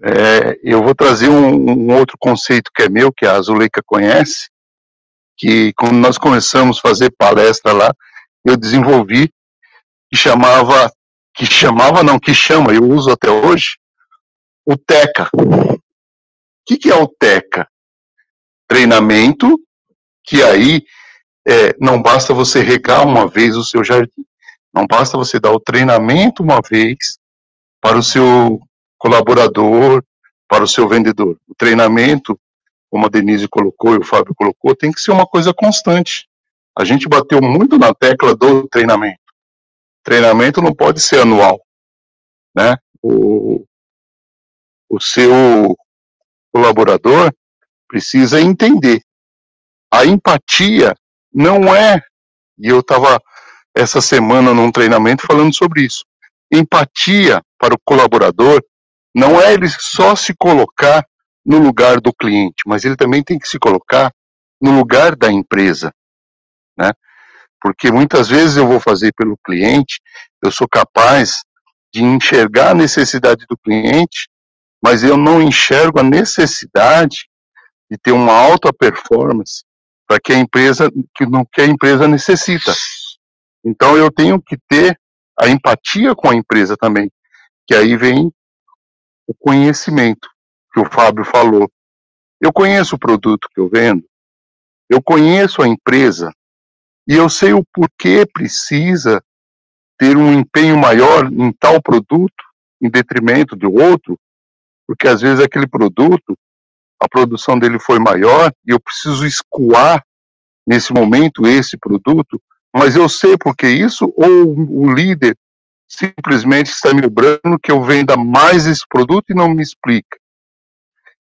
é, eu vou trazer um, um, outro conceito que é meu, que a Azuleika conhece, que quando nós começamos a fazer palestra lá, eu desenvolvi, que chamava, que chamava não, que chama, eu uso até hoje, o TECA. O que, que é o TECA? Treinamento, que aí é, não basta você regar uma vez o seu jardim, não basta você dar o treinamento uma vez para o seu colaborador, para o seu vendedor. O treinamento, como a Denise colocou e o Fábio colocou, tem que ser uma coisa constante. A gente bateu muito na tecla do treinamento. Treinamento não pode ser anual, né? O, o seu colaborador precisa entender. A empatia não é, e eu estava essa semana num treinamento falando sobre isso. Empatia para o colaborador não é ele só se colocar no lugar do cliente, mas ele também tem que se colocar no lugar da empresa, né? Porque muitas vezes eu vou fazer pelo cliente, eu sou capaz de enxergar a necessidade do cliente, mas eu não enxergo a necessidade de ter uma alta performance para que a empresa que não que a empresa necessita. Então eu tenho que ter a empatia com a empresa também, que aí vem o conhecimento que o Fábio falou. Eu conheço o produto que eu vendo, eu conheço a empresa e eu sei o porquê precisa ter um empenho maior em tal produto em detrimento do outro, porque às vezes aquele produto, a produção dele foi maior e eu preciso escoar nesse momento esse produto, mas eu sei porque isso ou o líder simplesmente está me lembrando que eu venda mais esse produto e não me explica.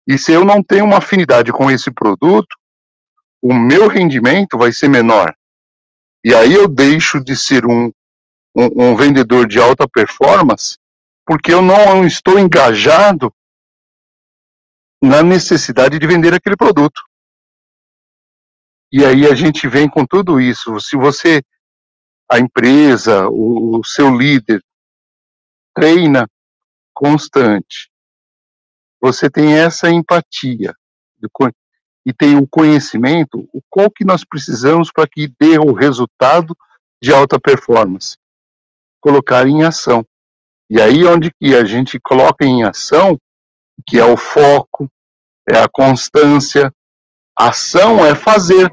E se eu não tenho uma afinidade com esse produto, o meu rendimento vai ser menor. E aí eu deixo de ser um, um, um vendedor de alta performance, porque eu não estou engajado na necessidade de vender aquele produto. E aí a gente vem com tudo isso. Se você a empresa, o, o seu líder treina constante, você tem essa empatia e tem o conhecimento, o qual que nós precisamos para que dê o resultado de alta performance. Colocar em ação. E aí onde que a gente coloca em ação, que é o foco, é a constância, ação é fazer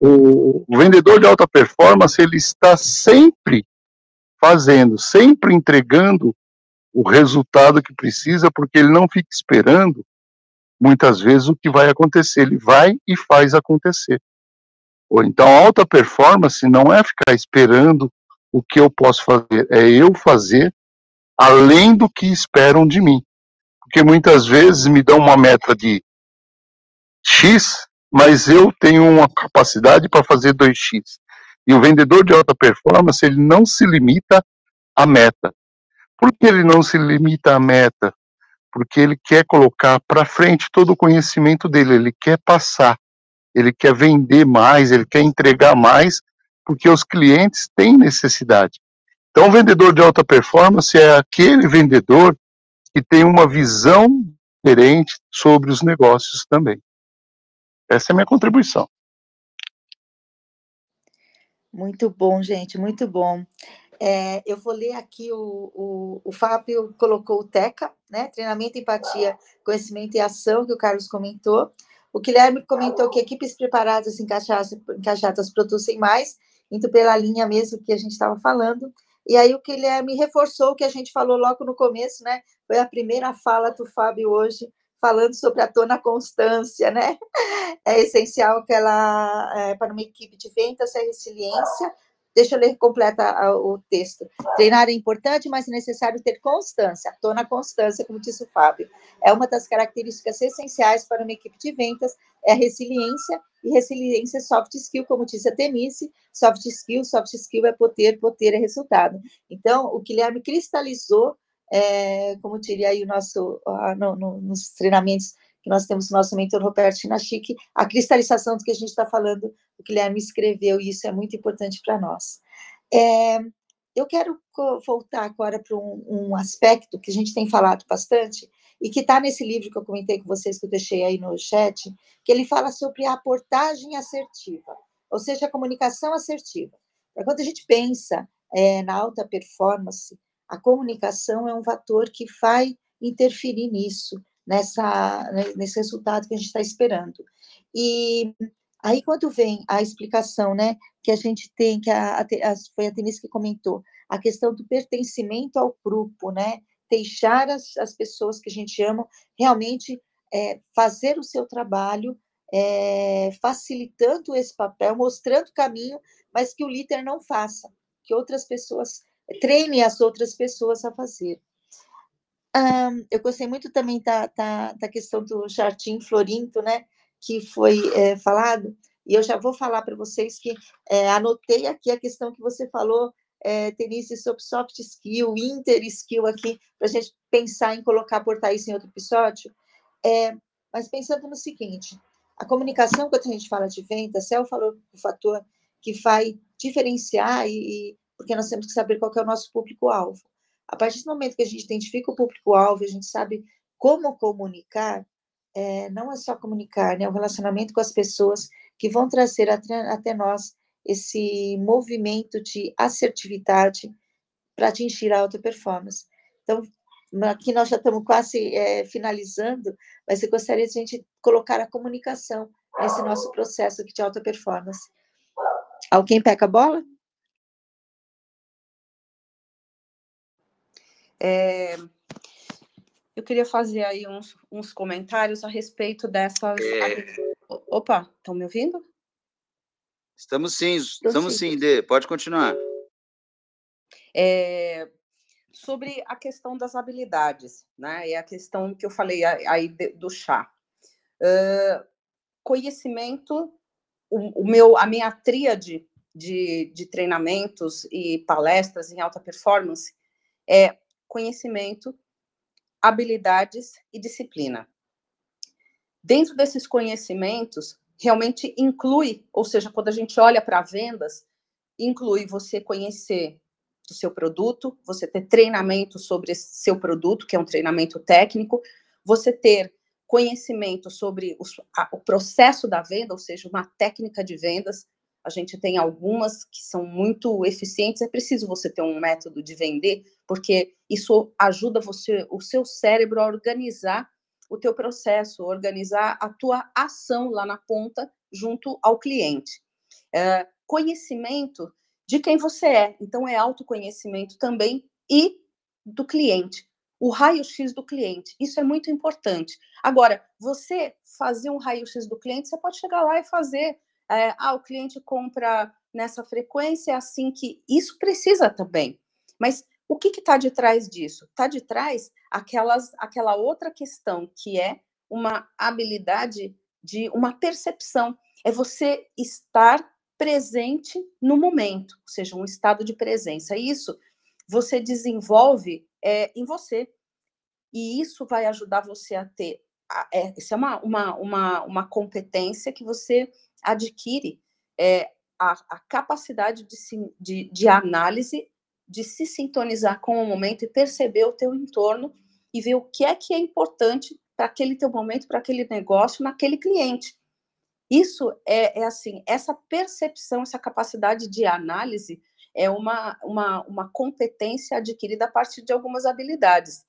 o, vendedor de alta performance ele está sempre fazendo, sempre entregando o resultado que precisa, porque ele não fica esperando muitas vezes o que vai acontecer, ele vai e faz acontecer. Ou então alta performance não é ficar esperando o que eu posso fazer, é eu fazer além do que esperam de mim. Porque muitas vezes me dão uma meta de X mas eu tenho uma capacidade para fazer 2x. E o vendedor de alta performance, ele não se limita à meta. Por que ele não se limita à meta? Porque ele quer colocar para frente todo o conhecimento dele, ele quer passar, ele quer vender mais, ele quer entregar mais, porque os clientes têm necessidade. Então, o vendedor de alta performance é aquele vendedor que tem uma visão diferente sobre os negócios também. Essa é a minha contribuição. Muito bom, gente, muito bom. É, eu vou ler aqui o, o, o Fábio colocou o TECA, né? Treinamento, empatia, conhecimento e ação, que o Carlos comentou. O Guilherme comentou que equipes preparadas, encaixadas, encaixadas produzem mais, indo pela linha mesmo que a gente estava falando. E aí o Guilherme reforçou o que a gente falou logo no começo, né? Foi a primeira fala do Fábio hoje, falando sobre a tona constância, né? É essencial que ela, é, para uma equipe de vendas, é resiliência. Deixa eu ler completa o texto. Treinar é importante, mas é necessário ter constância. Tona constância, como disse o Fábio, é uma das características essenciais para uma equipe de vendas, é a resiliência, e resiliência é soft skill, como disse a Temice, soft skill, soft skill é poder, poder é resultado. Então, o Guilherme cristalizou é, como diria aí o nosso, uh, no, no, nos treinamentos que nós temos o nosso mentor Roberto Chinachique, a cristalização do que a gente está falando, o Guilherme escreveu, e isso é muito importante para nós. É, eu quero voltar agora para um, um, aspecto que a gente tem falado bastante, e que está nesse livro que eu comentei com vocês, que eu deixei aí no chat, que ele fala sobre a aportagem assertiva, ou seja, a comunicação assertiva. Quando a gente pensa é, na alta performance, a comunicação é um fator que vai interferir nisso, nessa, né, nesse resultado que a gente está esperando. E aí, quando vem a explicação, né, que a gente tem, que a, a, foi a Denise que comentou, a questão do pertencimento ao grupo, né, deixar as, as pessoas que a gente ama realmente é, fazer o seu trabalho, é, facilitando esse papel, mostrando o caminho, mas que o líder não faça, que outras pessoas treine as outras pessoas a fazer. Um, eu gostei muito também da, da, da, questão do jardim florinto, né, que foi é, falado, e eu já vou falar para vocês que é, anotei aqui a questão que você falou é, Denise, sobre soft skill, inter skill aqui, para a gente pensar em colocar, aportar isso em outro episódio. É, mas pensando no seguinte, a comunicação, quando a gente fala de venda, Céu falou o fator que vai diferenciar e, e porque nós temos que saber qual é o nosso público-alvo. A partir do momento que a gente identifica o público-alvo, a gente sabe como comunicar, é, não é só comunicar, né? O relacionamento com as pessoas que vão trazer até, até nós esse movimento de assertividade para atingir a alta performance. Então, aqui nós já estamos quase é, finalizando, mas eu gostaria de a gente colocar a comunicação nesse nosso processo aqui de alta performance. Alguém pega a bola? É, eu queria fazer aí uns, uns comentários a respeito dessas. É... Opa, estão me ouvindo? Estamos sim, estamos sim, Dê, pode continuar. É, sobre a questão das habilidades, né? É a questão que eu falei aí do chá. Uh, conhecimento, o, o, meu, a minha tríade de, de treinamentos e palestras em alta performance é conhecimento, habilidades e disciplina. Dentro desses conhecimentos, realmente inclui, ou seja, quando a gente olha para vendas, inclui você conhecer o seu produto, você ter treinamento sobre seu produto, que é um treinamento técnico, você ter conhecimento sobre a, o processo da venda, ou seja, uma técnica de vendas. A gente tem algumas que são muito eficientes. É preciso você ter um método de vender, porque isso ajuda você, o seu cérebro a organizar o teu processo, organizar a tua ação lá na ponta junto ao cliente. É, conhecimento de quem você é, então é autoconhecimento também e do cliente, o raio-x do cliente, isso é muito importante. Agora, você fazer um raio-x do cliente, você pode chegar lá e fazer, é, ah, o cliente compra nessa frequência, é assim que isso precisa também. Mas o que está de trás disso? Está de trás aquelas, aquela outra questão que é uma habilidade de uma percepção. É você estar presente no momento, ou seja, um estado de presença. Isso você desenvolve é, em você. E isso vai ajudar você a ter. É, isso é uma, uma, uma, uma competência que você adquire, é, a, a capacidade de, de, de análise de se sintonizar com o momento e perceber o teu entorno e ver o que é que é importante para aquele teu momento, para aquele negócio, naquele cliente. Isso é, é, assim, essa percepção, essa capacidade de análise é uma, uma, uma competência adquirida a partir de algumas habilidades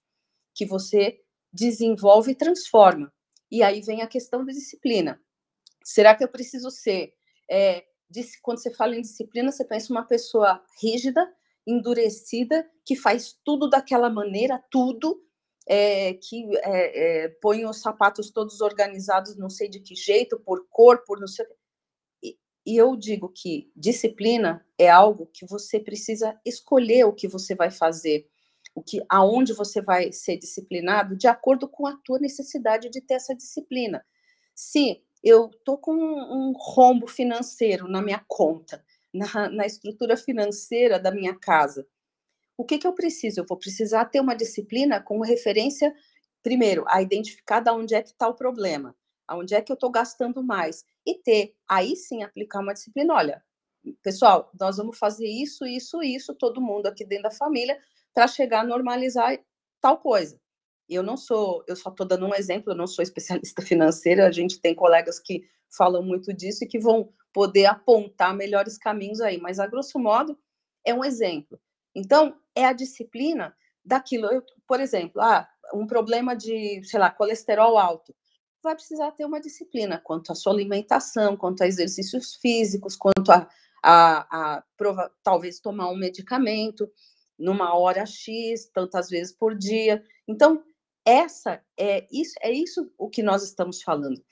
que você desenvolve e transforma. E aí vem a questão da disciplina. Será que eu preciso ser? É, quando você fala em disciplina, você pensa uma pessoa rígida, endurecida, que faz tudo daquela maneira, tudo, é, que é, põe os sapatos todos organizados, não sei de que jeito, por cor, por não sei. E, e eu digo que disciplina é algo que você precisa escolher o que você vai fazer, o que, aonde você vai ser disciplinado, de acordo com a tua necessidade de ter essa disciplina. Se eu tô com um, rombo financeiro na minha conta na, na estrutura financeira da minha casa. O que, que eu preciso? Eu vou precisar ter uma disciplina com referência, primeiro, a identificar de onde é que está o problema, aonde é que eu estou gastando mais, e ter, aí sim, aplicar uma disciplina. Olha, pessoal, nós vamos fazer isso, isso, isso, todo mundo aqui dentro da família, para chegar a normalizar tal coisa. Eu não sou, eu só estou dando um exemplo, eu não sou especialista financeira, a gente tem colegas que falam muito disso e que vão poder apontar melhores caminhos aí, mas a grosso modo é um exemplo. Então, é a disciplina daquilo. Eu, por exemplo, ah, um problema de, sei lá, colesterol alto. Vai precisar ter uma disciplina quanto à sua alimentação, quanto a exercícios físicos, quanto a, a, a prova, talvez tomar um medicamento numa hora X, tantas vezes por dia. Então, essa é isso, é isso o que nós estamos falando.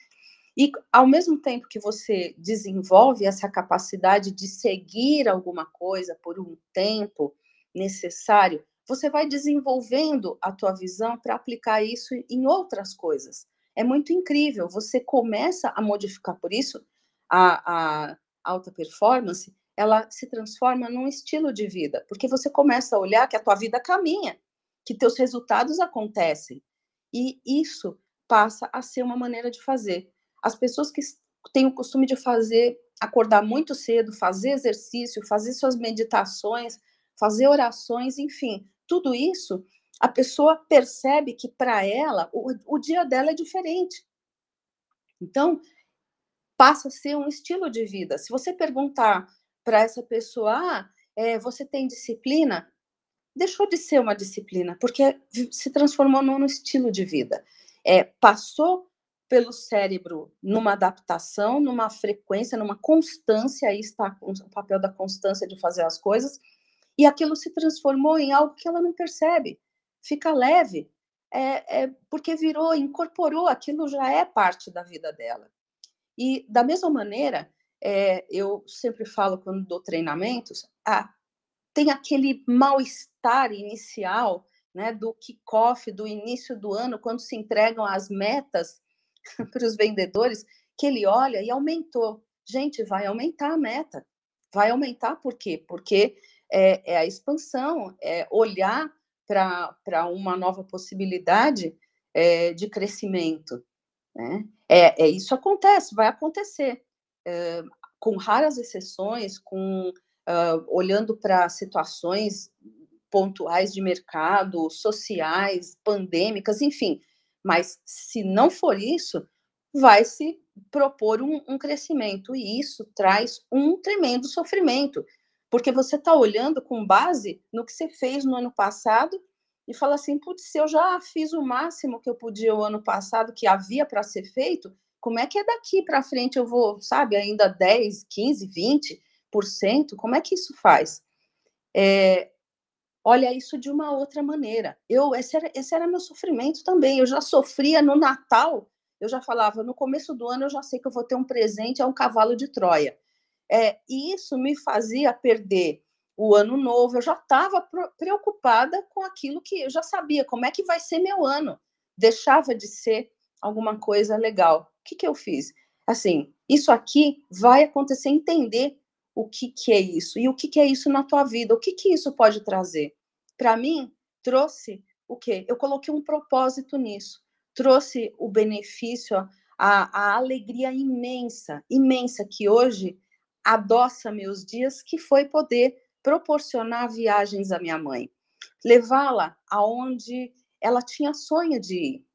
E ao mesmo tempo que você desenvolve essa capacidade de seguir alguma coisa por um tempo necessário, você vai desenvolvendo a tua visão para aplicar isso em outras coisas. É muito incrível. Você começa a modificar por isso a, a alta performance. ela se transforma num estilo de vida, porque você começa a olhar que a tua vida caminha, que teus resultados acontecem. E isso passa a ser uma maneira de fazer. As pessoas que têm o costume de fazer, acordar muito cedo, fazer exercício, fazer suas meditações, fazer orações, enfim, tudo isso, a pessoa percebe que para ela o, o dia dela é diferente. Então, passa a ser um estilo de vida. Se você perguntar para essa pessoa, ah, é, você tem disciplina? Deixou de ser uma disciplina, porque se transformou num estilo de vida. É, passou pelo cérebro numa adaptação, numa frequência, numa constância, aí está o papel da constância de fazer as coisas, e aquilo se transformou em algo que ela não percebe, fica leve, é, é, porque virou, incorporou, aquilo já é parte da vida dela. E da mesma maneira, é, eu sempre falo quando dou treinamentos, ah, tem aquele mal-estar inicial, né, do kickoff, do início do ano, quando se entregam as metas para os vendedores, que ele olha e aumentou. Gente, vai aumentar a meta. Vai aumentar por quê? Porque é, é a expansão, é olhar para uma nova possibilidade é, de crescimento. Né? É, é, isso acontece, vai acontecer com raras exceções, com uh, olhando para situações pontuais de mercado, sociais, pandêmicas, enfim. Mas se não for isso, vai se propor um, um crescimento e isso traz um tremendo sofrimento, porque você está olhando com base no que você fez no ano passado e fala assim, putz, se eu já fiz o máximo que eu podia o ano passado, que havia para ser feito, como é que é daqui para frente eu vou, sabe, ainda 10, 15, 20%? Como é que isso faz? É, olha isso de uma outra maneira. Eu esse era, esse era meu sofrimento também. Eu já sofria no Natal. Eu já falava no começo do ano eu já sei que eu vou ter um presente é um cavalo de Troia. É, e isso me fazia perder o ano novo. Eu já estava preocupada com aquilo que eu já sabia. Como é que vai ser meu ano? Deixava de ser alguma coisa legal. O que, que eu fiz? Assim, isso aqui vai acontecer, entender o que, que é isso e o que, que é isso na tua vida, o que, que isso pode trazer. Para mim, trouxe o quê? Eu coloquei um propósito nisso, trouxe o benefício, a, a alegria imensa, imensa que hoje adoça meus dias, que foi poder proporcionar viagens à minha mãe, levá-la aonde ela tinha sonho de ir.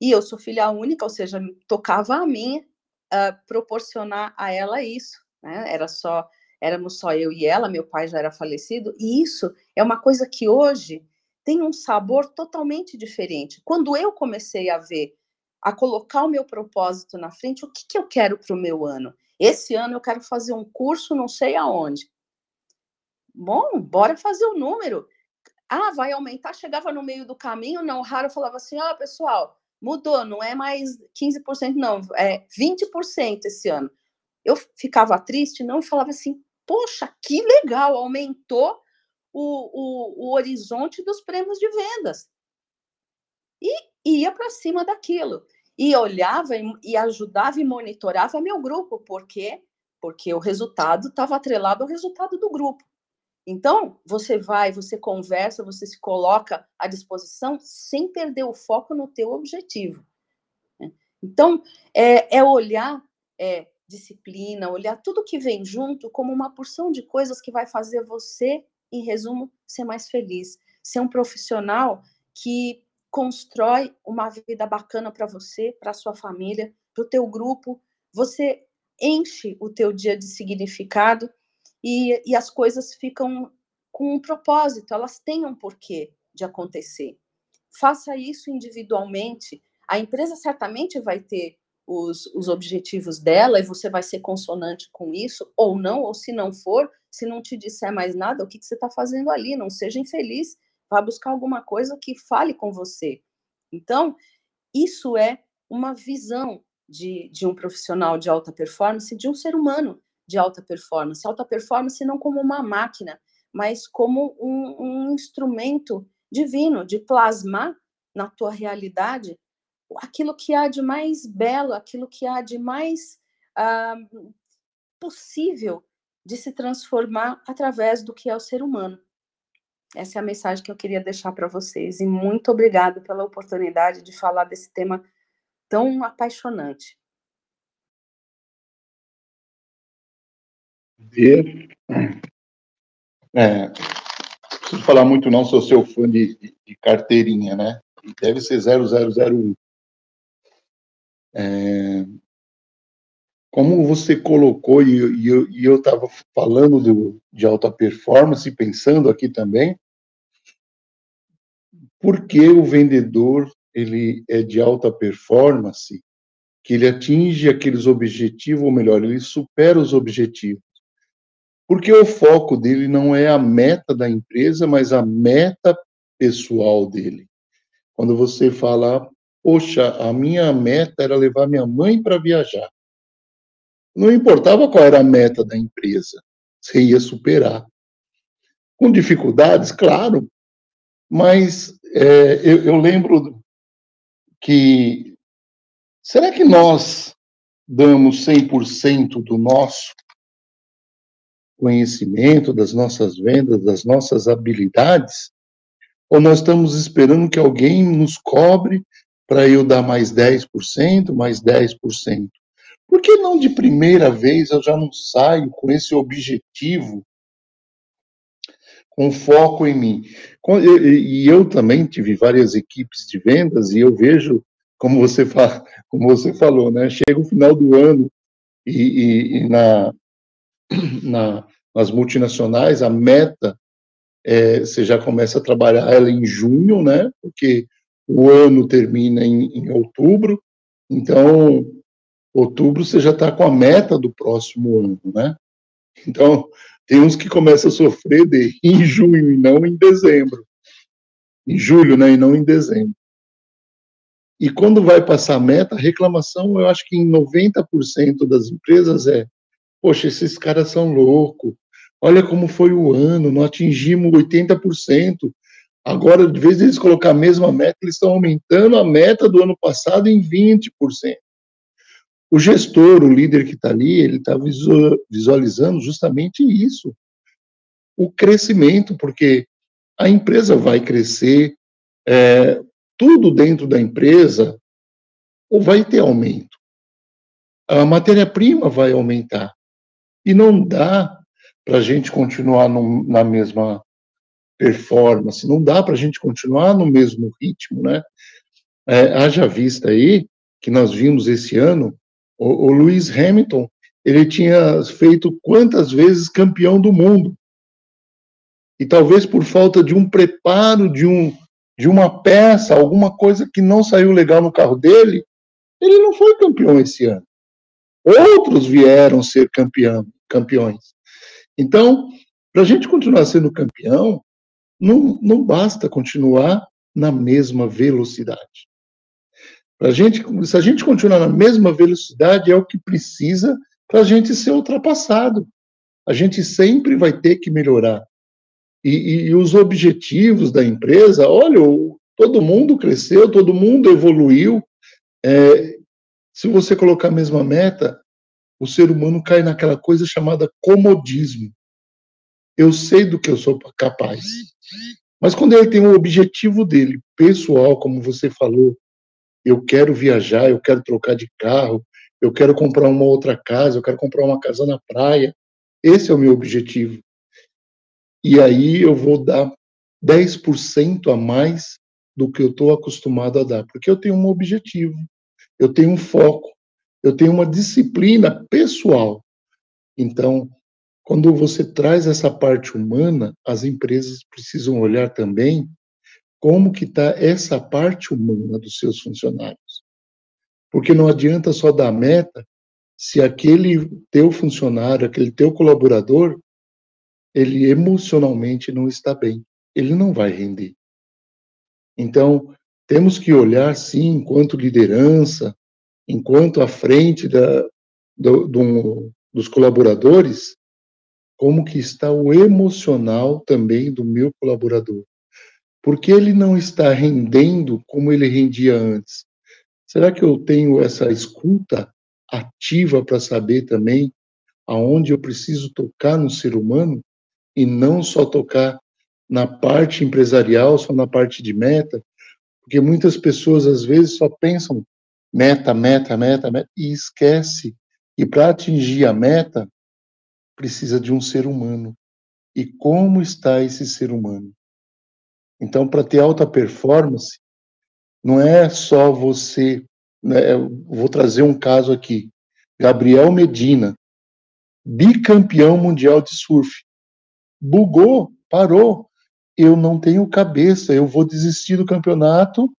E eu sou filha única, ou seja, tocava a mim uh, proporcionar a ela isso. Né? Era só, éramos só eu e ela, meu pai já era falecido, e isso é uma coisa que hoje tem um sabor totalmente diferente. Quando eu comecei a ver, a colocar o meu propósito na frente, o que, que eu quero para o meu ano? Esse ano eu quero fazer um curso, não sei aonde. Bom, bora fazer o número. Ah, vai aumentar. Chegava no meio do caminho, não raro, falava assim: oh, pessoal, mudou, não é mais 15%, não, é 20% esse ano. Eu ficava triste, não, e falava assim, poxa, que legal, aumentou o, o, o horizonte dos prêmios de vendas. E ia para cima daquilo. E olhava e, e ajudava e monitorava meu grupo, por quê? Porque o resultado estava atrelado ao resultado do grupo. Então, você vai, você conversa, você se coloca à disposição sem perder o foco no teu objetivo. Né? Então, é, é olhar é, disciplina, olhar tudo que vem junto como uma porção de coisas que vai fazer você, em resumo, ser mais feliz, ser um profissional que constrói uma vida bacana para você, para sua família, para o teu grupo. Você enche o teu dia de significado e, e as coisas ficam com um propósito, elas têm um porquê de acontecer. Faça isso individualmente. A empresa certamente vai ter os, os objetivos dela e você vai ser consonante com isso, ou não, ou se não for, se não te disser mais nada, o que, que você está fazendo ali? Não seja infeliz, vá buscar alguma coisa que fale com você. Então, isso é uma visão de, de um profissional de alta performance, de um ser humano de alta performance. Alta performance não como uma máquina, mas como um, um instrumento divino de plasmar na tua realidade aquilo que há de mais belo, aquilo que há de mais uh, possível de se transformar através do que é o ser humano. Essa é a mensagem que eu queria deixar para vocês. E muito obrigado pela oportunidade de falar desse tema tão apaixonante. Ver. É, preciso falar muito, não sou seu fã de, de carteirinha, né? Deve ser 0001. É, como você colocou, e, e eu estava falando do, de alta performance, pensando aqui também, por que o vendedor ele é de alta performance, que ele atinge aqueles objetivos, ou melhor, ele supera os objetivos? Porque o foco dele não é a meta da empresa, mas a meta pessoal dele. Quando você fala, poxa, a minha meta era levar minha mãe para viajar. Não importava qual era a meta da empresa, você ia superar. Com dificuldades, claro, mas é, eu, eu lembro que será que nós damos 100% do nosso conhecimento, das nossas vendas, das nossas habilidades? Ou nós estamos esperando que alguém nos cobre para eu dar mais 10%, mais 10%? Por que não de primeira vez eu já não saio com esse objetivo, com foco em mim? E eu também tive várias equipes de vendas e eu vejo, como você, fala, como você falou, né? Chega o final do ano e, e, e na, na, nas multinacionais a meta é, você já começa a trabalhar ela em junho, né? Porque o ano termina em, em outubro, então outubro você já está com a meta do próximo ano, né? Então, tem uns que começam a sofrer de, em junho e não em dezembro. Em julho, né? E não em dezembro. E quando vai passar a meta, a reclamação, eu acho que em 90% das empresas é: poxa, esses caras são loucos. Olha como foi o ano, não atingimos 80%. Agora, de vez eles colocar a mesma meta, eles estão aumentando a meta do ano passado em 20%. O gestor, o líder que está ali, ele está visualizando justamente isso, o crescimento, porque a empresa vai crescer, é, tudo dentro da empresa ou vai ter aumento. A matéria-prima vai aumentar. E não dá para a gente continuar na mesma performance, não dá para a gente continuar no mesmo ritmo, né? É, haja vista aí que nós vimos esse ano o, o Lewis Hamilton, ele tinha feito quantas vezes campeão do mundo. E talvez por falta de um preparo, de, um, de uma peça, alguma coisa que não saiu legal no carro dele, ele não foi campeão esse ano. Outros vieram ser campeão, campeões. Então, para a gente continuar sendo campeão, não, não basta continuar na mesma velocidade. Pra gente, se a gente continuar na mesma velocidade, é o que precisa para a gente ser ultrapassado. A gente sempre vai ter que melhorar. E, e, e os objetivos da empresa, olha, todo mundo cresceu, todo mundo evoluiu. É, se você colocar a mesma meta, o ser humano cai naquela coisa chamada comodismo. Eu sei do que eu sou capaz. Mas quando ele tem um objetivo dele, pessoal, como você falou, eu quero viajar, eu quero trocar de carro, eu quero comprar uma outra casa, eu quero comprar uma casa na praia. Esse é o meu objetivo. E aí eu vou dar 10% a mais do que eu estou acostumado a dar, porque eu tenho um objetivo, eu tenho um foco, eu tenho uma disciplina pessoal. Então, quando você traz essa parte humana, as empresas precisam olhar também como que está essa parte humana dos seus funcionários. Porque não adianta só dar meta se aquele teu funcionário, aquele teu colaborador, ele emocionalmente não está bem. Ele não vai render. Então, temos que olhar, sim, enquanto liderança, enquanto à frente da, do, do, dos colaboradores, como que está o emocional também do meu colaborador. Porque ele não está rendendo como ele rendia antes? Será que eu tenho essa escuta ativa para saber também aonde eu preciso tocar no ser humano? E não só tocar na parte empresarial, só na parte de meta, porque muitas pessoas às vezes só pensam meta, meta, meta, meta e esquece que para atingir a meta precisa de um ser humano. E como está esse ser humano? Então, para ter alta performance, não é só você. Né, vou trazer um caso aqui. Gabriel Medina, bicampeão mundial de surf. Bugou, parou. Eu não tenho cabeça, eu vou desistir do campeonato,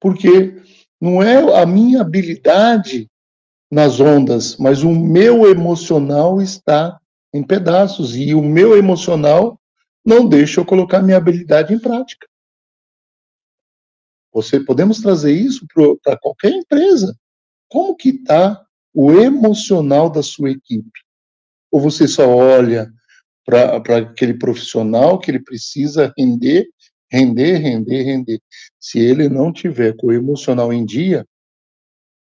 porque não é a minha habilidade nas ondas, mas o meu emocional está em pedaços e o meu emocional não deixa eu colocar minha habilidade em prática. Você podemos trazer isso para qualquer empresa. Como que está o emocional da sua equipe? Ou você só olha para aquele profissional que ele precisa render, render, render, render. Se ele não tiver com o emocional em dia,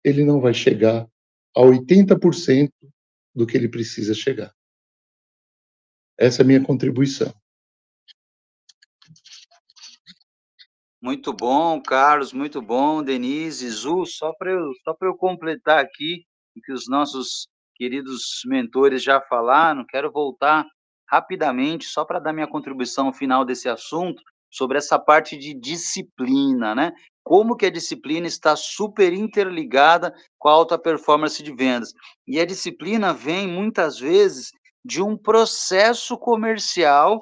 ele não vai chegar a 80% do que ele precisa chegar. Essa é a minha contribuição. Muito bom, Carlos, muito bom, Denise, Zu, só para eu, só para eu completar aqui o que os nossos queridos mentores já falaram, quero voltar rapidamente só para dar minha contribuição final desse assunto sobre essa parte de disciplina, né? Como que a disciplina está super interligada com a alta performance de vendas. E a disciplina vem muitas vezes de um processo comercial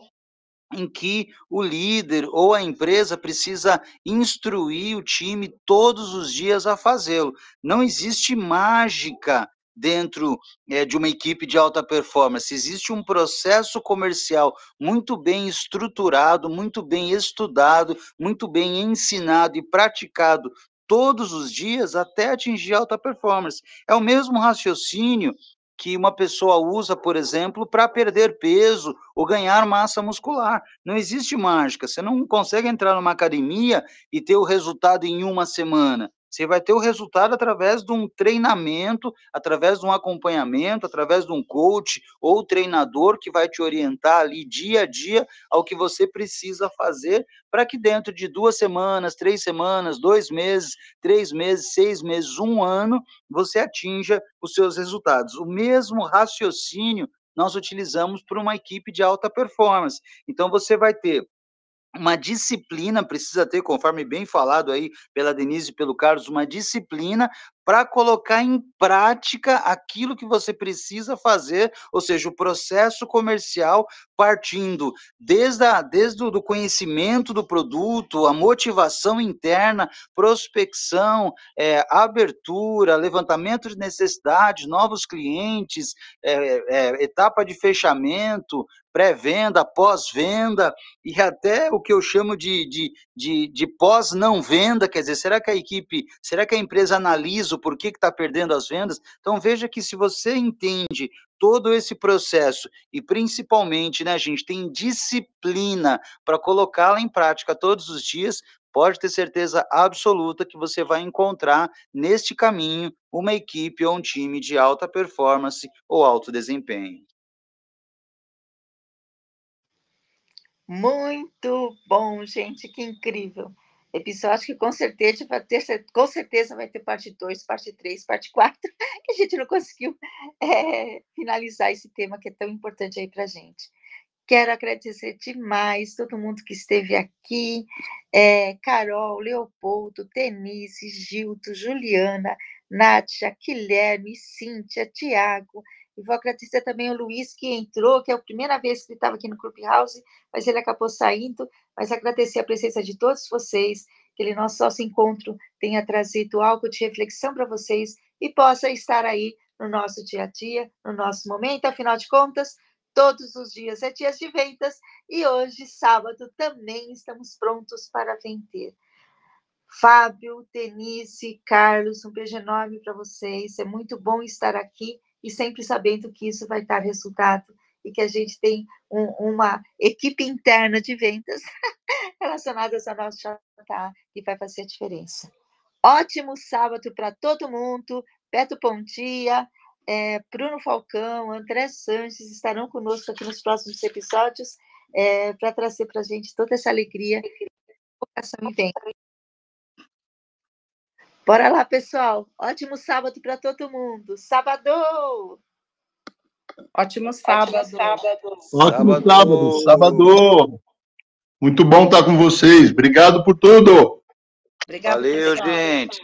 em que o líder ou a empresa precisa instruir o time todos os dias a fazê-lo. Não existe mágica dentro é, de uma equipe de alta performance. Existe um processo comercial muito bem estruturado, muito bem estudado, muito bem ensinado e praticado todos os dias até atingir alta performance. É o mesmo raciocínio que uma pessoa usa, por exemplo, para perder peso ou ganhar massa muscular. Não existe mágica. Você não consegue entrar numa academia e ter o resultado em uma semana. Você vai ter o resultado através de um treinamento, através de um acompanhamento, através de um coach ou treinador que vai te orientar ali dia a dia ao que você precisa fazer para que dentro de duas semanas, três semanas, dois meses, três meses, seis meses, um ano, você atinja os seus resultados. O mesmo raciocínio nós utilizamos para uma equipe de alta performance. Então, você vai ter uma disciplina precisa ter, conforme bem falado aí pela Denise e pelo Carlos, uma disciplina para colocar em prática aquilo que você precisa fazer, ou seja, o processo comercial partindo desde, a, desde o conhecimento do produto, a motivação interna, prospecção, é, abertura, levantamento de necessidades, novos clientes, é, é, etapa de fechamento, pré-venda, pós-venda e até o que eu chamo de, de, de, de pós-não-venda, quer dizer, será que a equipe, será que a empresa analisa o porquê que está perdendo as vendas? Então veja que se você entende todo esse processo e principalmente, né, gente tem disciplina para colocá-la em prática todos os dias, pode ter certeza absoluta que você vai encontrar neste caminho uma equipe ou um time de alta performance ou alto desempenho. Muito bom, gente, que incrível. Episódio que com certeza vai ter, com certeza vai ter parte 2, parte 3, parte 4, que a gente não conseguiu é, finalizar esse tema que é tão importante aí para a gente. Quero agradecer demais todo mundo que esteve aqui, é, Carol, Leopoldo, Denise, Gilto, Juliana, Nátia, Guilherme, Cíntia, Tiago, e vou agradecer também o Luiz, que entrou, que é a primeira vez que ele estava aqui no Clubhouse, mas ele acabou saindo. Mas agradecer a presença de todos vocês, que ele nosso nosso encontro tenha trazido algo de reflexão para vocês e possa estar aí no nosso dia a dia, no nosso momento. Afinal de contas, todos os dias é dias de vendas e hoje, sábado, também estamos prontos para vender. Fábio, Denise, Carlos, um beijo enorme para vocês. É muito bom estar aqui e sempre sabendo que isso vai dar resultado e que a gente tem um, uma equipe interna de vendas relacionadas ao nosso jantar que vai fazer a diferença. Ótimo sábado para todo mundo. Beto Pontia, é, Bruno Falcão, André Sanches estarão conosco aqui nos próximos episódios é, para trazer para a gente toda essa alegria, vocação e vem. Bora lá, pessoal. Ótimo sábado para todo mundo. Sábado! Ótimo sábado. Ótimo Sábado. sábado, sábado. Muito bom estar com vocês. Obrigado por tudo. Obrigada, Valeu, pessoal. gente.